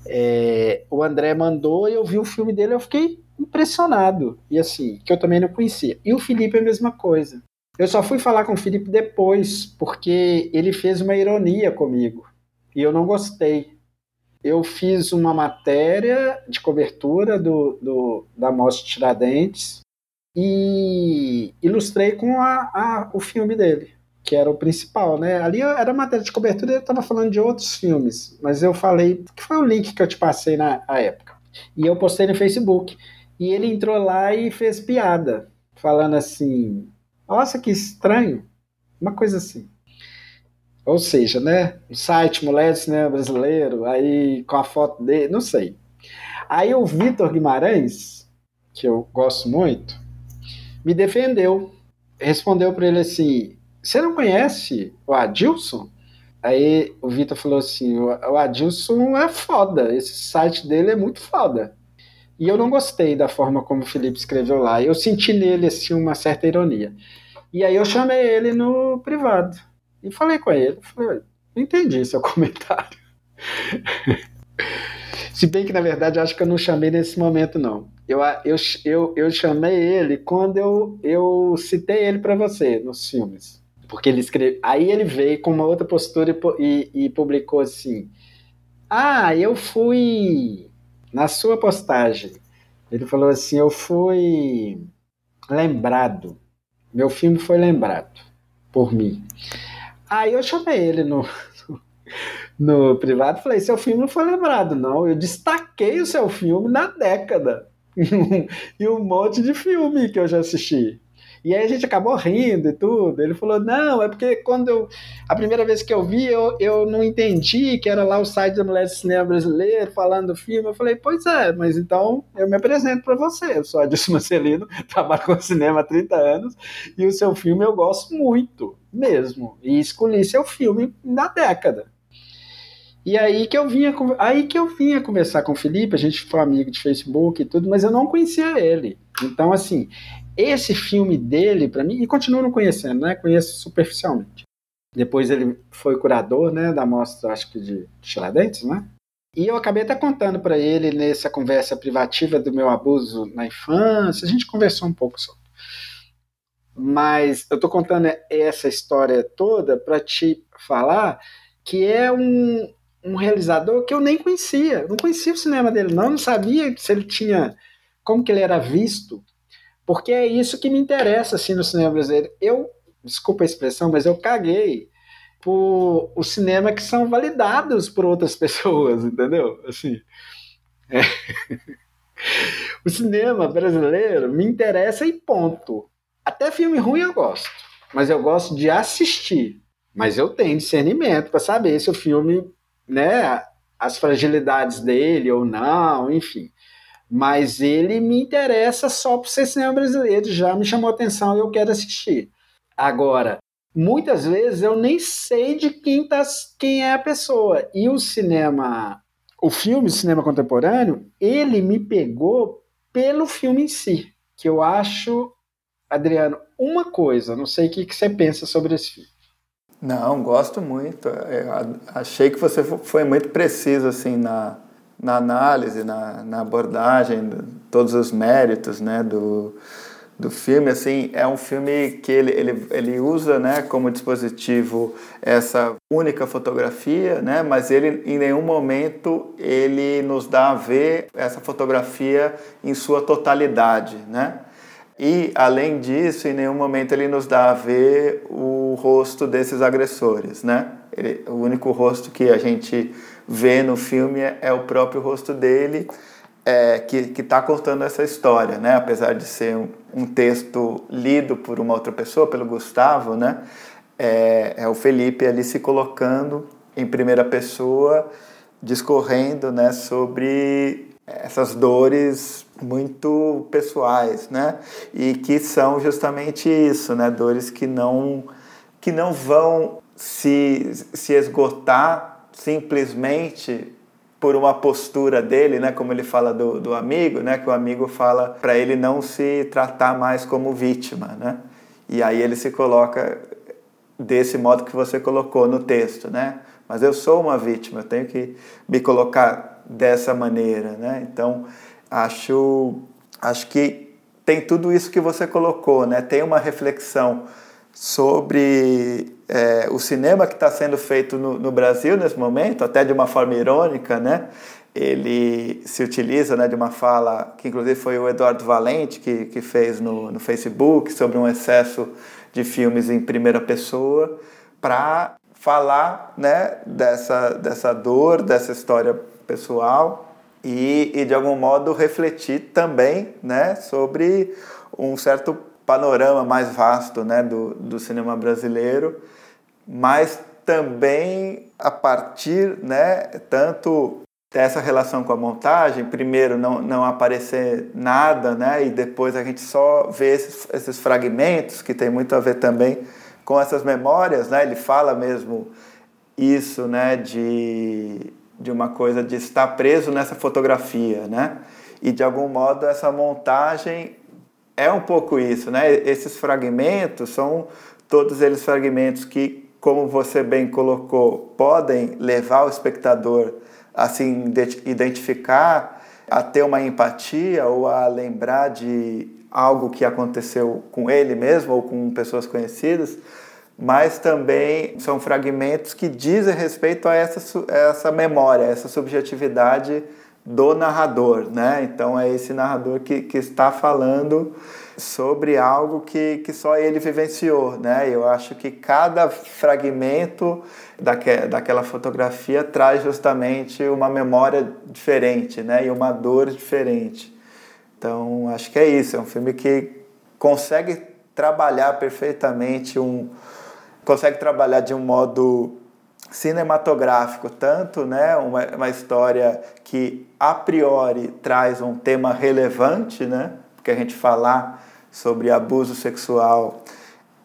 É, o André mandou e eu vi o filme dele, eu fiquei impressionado e assim que eu também não conhecia. E o Felipe é a mesma coisa. Eu só fui falar com o Felipe depois, porque ele fez uma ironia comigo e eu não gostei. Eu fiz uma matéria de cobertura do, do da Mostra Tiradentes e ilustrei com a, a, o filme dele, que era o principal, né? Ali era matéria de cobertura e eu estava falando de outros filmes, mas eu falei, que foi o link que eu te passei na época. E eu postei no Facebook. E ele entrou lá e fez piada, falando assim: nossa, que estranho. Uma coisa assim. Ou seja, né? O site Mulher Cinema Brasileiro, aí com a foto dele, não sei. Aí o Vitor Guimarães, que eu gosto muito, me defendeu. Respondeu para ele assim: Você não conhece o Adilson? Aí o Vitor falou assim: O Adilson é foda, esse site dele é muito foda. E eu não gostei da forma como o Felipe escreveu lá. Eu senti nele assim, uma certa ironia. E aí eu chamei ele no privado. E falei com ele. Falei, não entendi seu comentário. Se bem que, na verdade, acho que eu não chamei nesse momento, não. Eu, eu, eu, eu chamei ele quando eu, eu citei ele para você nos filmes. Porque ele escreveu. Aí ele veio com uma outra postura e, e, e publicou assim: Ah, eu fui. Na sua postagem, ele falou assim: Eu fui lembrado. Meu filme foi lembrado por mim. Aí eu chamei ele no, no privado e falei: Seu filme não foi lembrado, não. Eu destaquei o seu filme na década. e um monte de filme que eu já assisti. E aí a gente acabou rindo e tudo. Ele falou: não, é porque quando eu. A primeira vez que eu vi, eu, eu não entendi que era lá o site da Mulher de Cinema Brasileiro falando do filme. Eu falei: pois é, mas então eu me apresento para você. Eu sou Adilson Marcelino, trabalho com cinema há 30 anos e o seu filme eu gosto muito, mesmo. E escolhi seu filme na década. E aí que eu vinha aí que eu vinha conversar com o Felipe, a gente foi amigo de Facebook e tudo, mas eu não conhecia ele. Então assim, esse filme dele, para mim, e continuo não conhecendo, né? Conheço superficialmente. Depois ele foi curador, né, da mostra, acho que de Tiradentes, né? E eu acabei até contando para ele nessa conversa privativa do meu abuso na infância, a gente conversou um pouco sobre. Mas eu tô contando essa história toda para te falar que é um, um realizador que eu nem conhecia. não conhecia o cinema dele, não, não sabia se ele tinha como que ele era visto porque é isso que me interessa assim, no cinema brasileiro. Eu, desculpa a expressão, mas eu caguei por o cinema que são validados por outras pessoas, entendeu? Assim, é. o cinema brasileiro me interessa e ponto. Até filme ruim eu gosto, mas eu gosto de assistir. Mas eu tenho discernimento para saber se o filme, né, as fragilidades dele ou não, enfim mas ele me interessa só por ser cinema brasileiro, já me chamou atenção e eu quero assistir. Agora, muitas vezes eu nem sei de quem, tá, quem é a pessoa. E o cinema, o filme cinema contemporâneo, ele me pegou pelo filme em si, que eu acho, Adriano, uma coisa, não sei o que, que você pensa sobre esse filme. Não, gosto muito. Eu achei que você foi muito preciso assim na, na análise, na, na abordagem, todos os méritos né, do, do filme. Assim, é um filme que ele, ele, ele usa né, como dispositivo essa única fotografia, né, mas ele em nenhum momento ele nos dá a ver essa fotografia em sua totalidade. Né? E, além disso, em nenhum momento ele nos dá a ver o rosto desses agressores. Né? Ele, o único rosto que a gente vê no filme é, é o próprio rosto dele é, que está contando essa história, né? Apesar de ser um, um, texto lido por uma outra pessoa, pelo Gustavo, né? É, é o Felipe ali se colocando em primeira pessoa, discorrendo, né? Sobre essas dores muito pessoais, né? E que são justamente isso, né? Dores que não que não vão se, se esgotar simplesmente por uma postura dele, né, como ele fala do, do amigo, né, que o amigo fala para ele não se tratar mais como vítima, né? E aí ele se coloca desse modo que você colocou no texto, né? Mas eu sou uma vítima, eu tenho que me colocar dessa maneira, né? Então, acho acho que tem tudo isso que você colocou, né? Tem uma reflexão sobre é, o cinema que está sendo feito no, no, Brasil nesse momento, até de uma forma irônica, né? Ele se utiliza né, de uma fala que, inclusive, foi o Eduardo Valente que, que fez no, no Facebook sobre um excesso de filmes em primeira pessoa, para falar né, dessa, dessa dor, dessa história pessoal e, e, de algum modo, refletir também né, sobre um certo panorama mais vasto né, do, do cinema brasileiro, mas também a partir né, tanto dessa relação com a montagem, primeiro não, não aparecer nada, né, e depois a gente só vê esses, esses fragmentos, que tem muito a ver também com essas memórias, né, ele fala mesmo isso, né, de, de uma coisa de estar preso nessa fotografia, né, e de algum modo essa montagem é um pouco isso, né? Esses fragmentos são todos eles fragmentos que, como você bem colocou, podem levar o espectador a se identificar, a ter uma empatia ou a lembrar de algo que aconteceu com ele mesmo ou com pessoas conhecidas, mas também são fragmentos que dizem respeito a essa, essa memória, essa subjetividade do narrador, né? Então é esse narrador que, que está falando sobre algo que, que só ele vivenciou, né? Eu acho que cada fragmento daque, daquela fotografia traz justamente uma memória diferente, né? E uma dor diferente. Então acho que é isso, é um filme que consegue trabalhar perfeitamente um consegue trabalhar de um modo cinematográfico, tanto né, uma, uma história que a priori traz um tema relevante, né, porque a gente falar sobre abuso sexual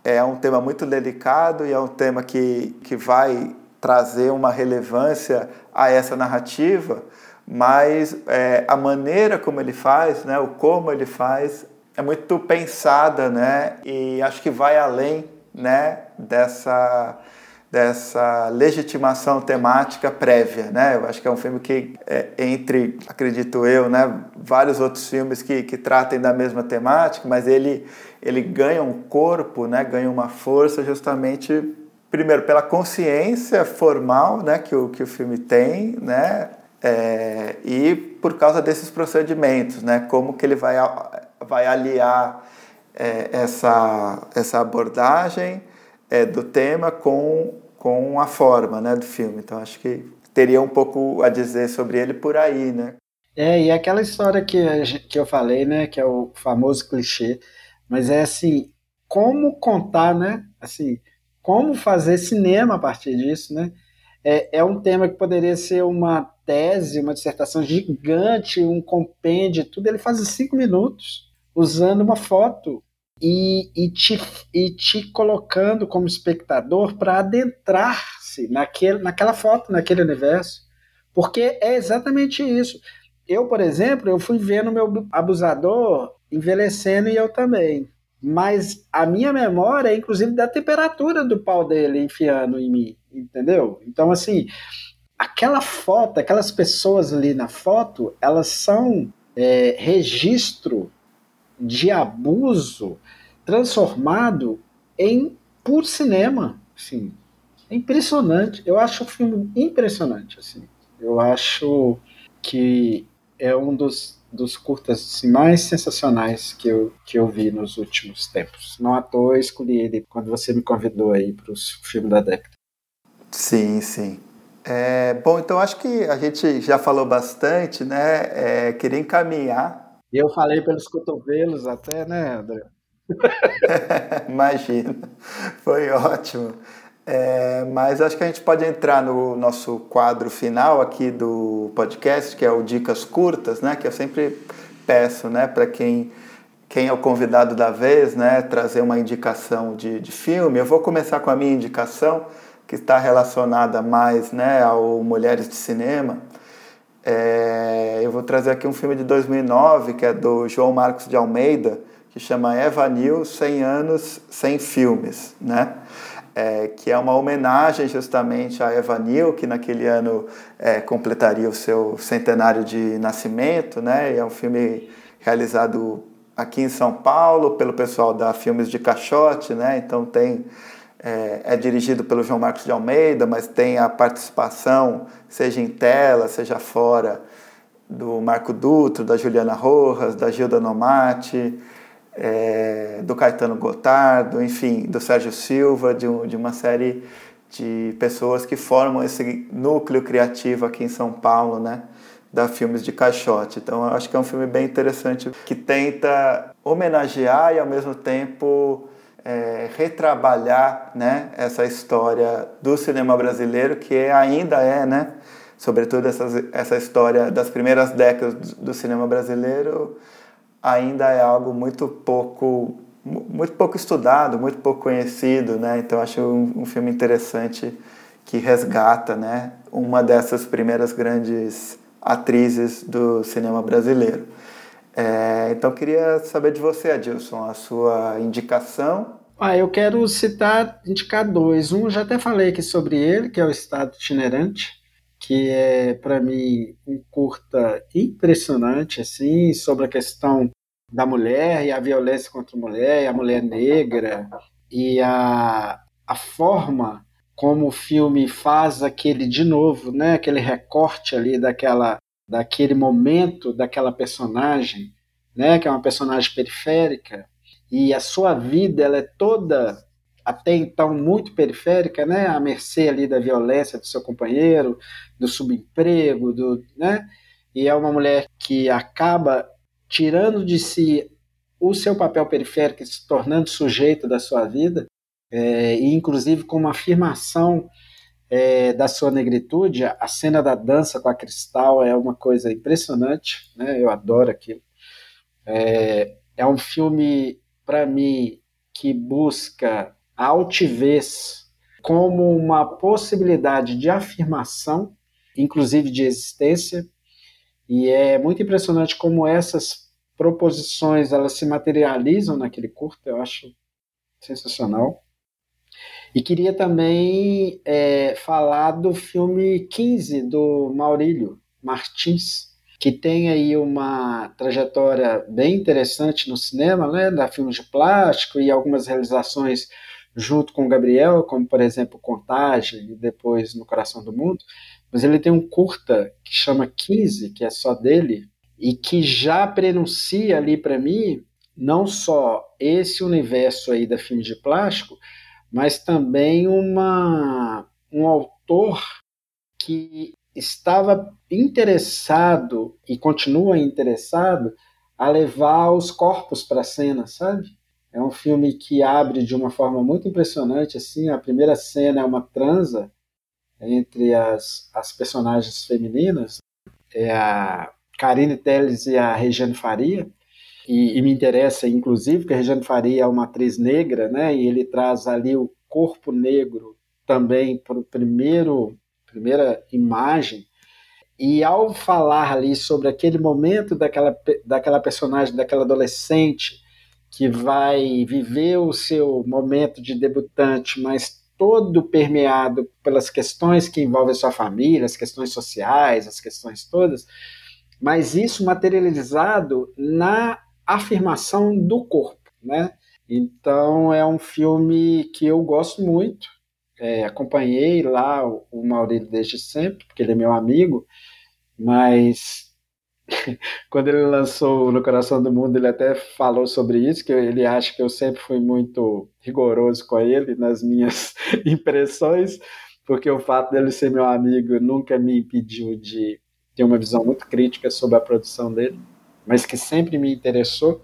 é um tema muito delicado e é um tema que, que vai trazer uma relevância a essa narrativa, mas é, a maneira como ele faz, né, o como ele faz, é muito pensada, né, e acho que vai além, né, dessa dessa legitimação temática prévia, né? Eu acho que é um filme que, é, entre, acredito eu, né, vários outros filmes que, que tratem da mesma temática, mas ele, ele ganha um corpo, né, ganha uma força justamente, primeiro, pela consciência formal né, que, o, que o filme tem, né, é, e por causa desses procedimentos, né, como que ele vai, vai aliar é, essa, essa abordagem é, do tema com, com a forma né, do filme. Então acho que teria um pouco a dizer sobre ele por aí, né? É, e aquela história que, que eu falei, né, que é o famoso clichê, mas é assim, como contar, né, assim, como fazer cinema a partir disso, né? É, é um tema que poderia ser uma tese, uma dissertação gigante, um compêndio, tudo, ele faz cinco minutos, usando uma foto e, e, te, e te colocando como espectador para adentrar-se naquela foto, naquele universo. Porque é exatamente isso. Eu, por exemplo, eu fui vendo meu abusador envelhecendo e eu também. Mas a minha memória é, inclusive, da temperatura do pau dele enfiando em mim, entendeu? Então, assim, aquela foto, aquelas pessoas ali na foto, elas são é, registro de abuso transformado em puro cinema, assim. É impressionante. Eu acho o filme impressionante, assim. Eu acho que é um dos, dos curtas assim, mais sensacionais que eu, que eu vi nos últimos tempos. Não à toa eu escolhi ele quando você me convidou aí para os filmes da década. Sim, sim. É, bom, então acho que a gente já falou bastante, né? É, queria encaminhar eu falei pelos cotovelos até, né, André? Imagina, foi ótimo. É, mas acho que a gente pode entrar no nosso quadro final aqui do podcast, que é o Dicas Curtas, né? Que eu sempre peço, né, para quem, quem é o convidado da vez, né, trazer uma indicação de, de filme. Eu vou começar com a minha indicação, que está relacionada mais, né, ao Mulheres de Cinema. É, eu vou trazer aqui um filme de 2009, que é do João Marcos de Almeida, que chama Eva Nil, 100 anos, 100 filmes, né? É, que é uma homenagem justamente a Eva Nil, que naquele ano é, completaria o seu centenário de nascimento, né? E é um filme realizado aqui em São Paulo pelo pessoal da Filmes de Caixote, né? Então tem é, é, dirigido pelo João Marcos de Almeida, mas tem a participação, seja em tela, seja fora, do Marco Dutra, da Juliana Rojas, da Gilda Nomati, é, do Caetano Gotardo, enfim, do Sérgio Silva, de, de uma série de pessoas que formam esse núcleo criativo aqui em São Paulo, né? Da Filmes de Caixote. Então, eu acho que é um filme bem interessante que tenta homenagear e, ao mesmo tempo, é, retrabalhar né, essa história do cinema brasileiro, que ainda é, né, sobretudo essa, essa história das primeiras décadas do, do cinema brasileiro, ainda é algo muito pouco muito pouco estudado, muito pouco conhecido, né? Então acho um, um, filme interessante que resgata, né, uma dessas primeiras grandes atrizes do cinema brasileiro. É, então queria saber de você, Adilson, a sua indicação. Ah, eu quero citar, indicar dois. Um, já até falei aqui sobre ele, que é o Estado Itinerante, que é, para mim, um curta impressionante, assim, sobre a questão da mulher e a violência contra a mulher, e a mulher negra, e a, a forma como o filme faz aquele de novo, né, aquele recorte ali daquela daquele momento daquela personagem, né, que é uma personagem periférica e a sua vida ela é toda até então muito periférica, né, à mercê ali da violência do seu companheiro, do subemprego, do, né, e é uma mulher que acaba tirando de si o seu papel periférico, se tornando sujeito da sua vida, é, e inclusive com uma afirmação é, da sua negritude, a cena da dança com a cristal é uma coisa impressionante, né, eu adoro aquilo. É, é um filme, para mim, que busca a altivez como uma possibilidade de afirmação, inclusive de existência, e é muito impressionante como essas proposições elas se materializam naquele curto, eu acho sensacional. E queria também é, falar do filme 15, do Maurílio Martins, que tem aí uma trajetória bem interessante no cinema, né, da filmes de plástico e algumas realizações junto com o Gabriel, como por exemplo Contagem e depois No Coração do Mundo, mas ele tem um curta que chama 15, que é só dele, e que já prenuncia ali para mim não só esse universo aí da filme de plástico, mas também uma, um autor que estava interessado e continua interessado a levar os corpos para a cena, sabe? É um filme que abre de uma forma muito impressionante, assim, a primeira cena é uma transa entre as, as personagens femininas, é a Karine Telles e a Regiane Faria, e, e, me interessa, inclusive, que a Regiane Faria é uma atriz negra, né, e ele traz ali o corpo negro também para o primeiro primeira imagem, e ao falar ali sobre aquele momento daquela, daquela personagem, daquela adolescente, que vai viver o seu momento de debutante, mas todo permeado pelas questões que envolvem sua família, as questões sociais, as questões todas, mas isso materializado na afirmação do corpo, né? Então é um filme que eu gosto muito. É, acompanhei lá o, o desde sempre, porque ele é meu amigo, mas quando ele lançou No Coração do Mundo, ele até falou sobre isso, que ele acha que eu sempre fui muito rigoroso com ele nas minhas impressões, porque o fato dele ser meu amigo nunca me impediu de ter uma visão muito crítica sobre a produção dele, mas que sempre me interessou.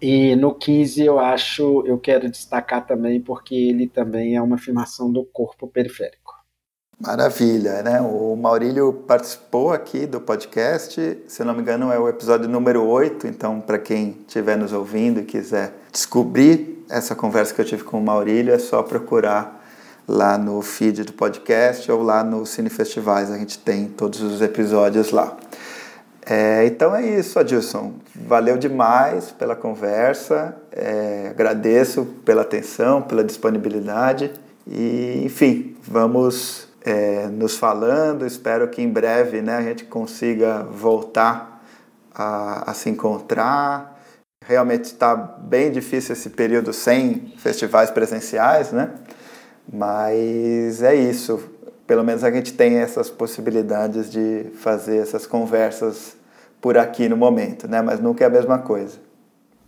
E no 15 eu acho, eu quero destacar também porque ele também é uma afirmação do corpo periférico. Maravilha, né? O Maurílio participou aqui do podcast, se não me engano é o episódio número 8, então para quem estiver nos ouvindo e quiser descobrir essa conversa que eu tive com o Maurílio, é só procurar lá no feed do podcast ou lá no Cine Festivais, a gente tem todos os episódios lá. É, então é isso, Adilson. Valeu demais pela conversa, é, agradeço pela atenção, pela disponibilidade e, enfim, vamos é, nos falando. Espero que em breve né, a gente consiga voltar a, a se encontrar. Realmente está bem difícil esse período sem festivais presenciais, né? Mas é isso. Pelo menos a gente tem essas possibilidades de fazer essas conversas por aqui no momento, né? Mas nunca é a mesma coisa.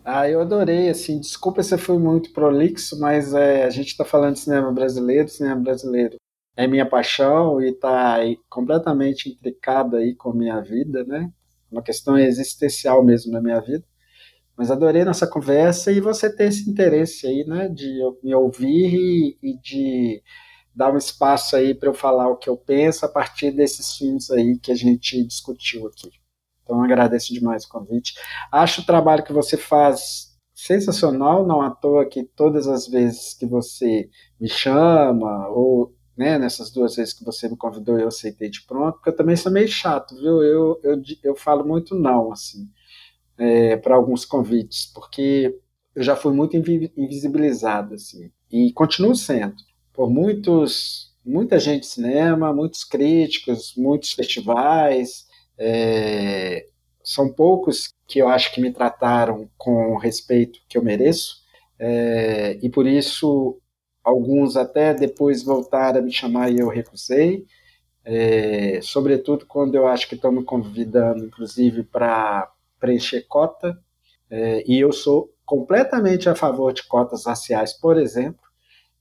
Ah, eu adorei, assim, desculpa se eu fui muito prolixo, mas é, a gente está falando de cinema brasileiro, cinema brasileiro é minha paixão e está completamente intricado aí com a minha vida, né? Uma questão existencial mesmo na minha vida. Mas adorei nossa conversa e você ter esse interesse aí, né, de me ouvir e, e de dar um espaço aí para eu falar o que eu penso a partir desses filmes aí que a gente discutiu aqui. Então agradeço demais o convite. Acho o trabalho que você faz sensacional, não à toa que todas as vezes que você me chama ou né, nessas duas vezes que você me convidou, eu aceitei de pronto, porque eu também sou meio chato, viu? Eu, eu, eu falo muito não, assim, é, para alguns convites, porque eu já fui muito invisibilizado, assim, e continuo sendo, por muitos, muita gente de cinema, muitos críticos, muitos festivais, é, são poucos que eu acho que me trataram com o respeito que eu mereço, é, e por isso alguns até depois voltaram a me chamar e eu recusei, é, sobretudo quando eu acho que estão me convidando, inclusive, para preencher cota, é, e eu sou completamente a favor de cotas raciais, por exemplo,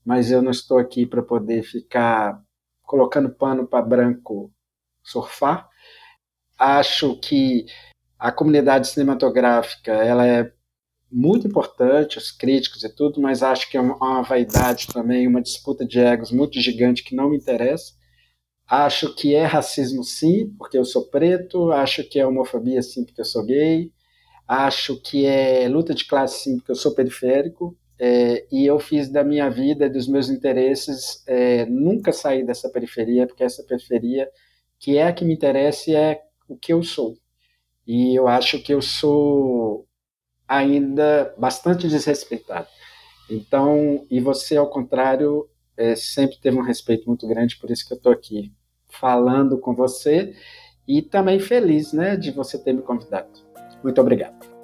mas eu não estou aqui para poder ficar colocando pano para branco surfar. Acho que a comunidade cinematográfica ela é muito importante, os críticos e tudo, mas acho que é uma, vaidade também, uma disputa de egos muito gigante que não me interessa. Acho que é racismo sim, porque eu sou preto, acho que é homofobia sim, porque eu sou gay, acho que é luta de classe sim, porque eu sou periférico, é, e eu fiz da minha vida, dos meus interesses, é, nunca sair dessa periferia, porque essa periferia, que é a que me interessa, é o que eu sou. E eu acho que eu sou ainda bastante desrespeitado. Então, e você, ao contrário, é, sempre teve um respeito muito grande, por isso que eu estou aqui falando com você e também feliz né, de você ter me convidado. Muito obrigado.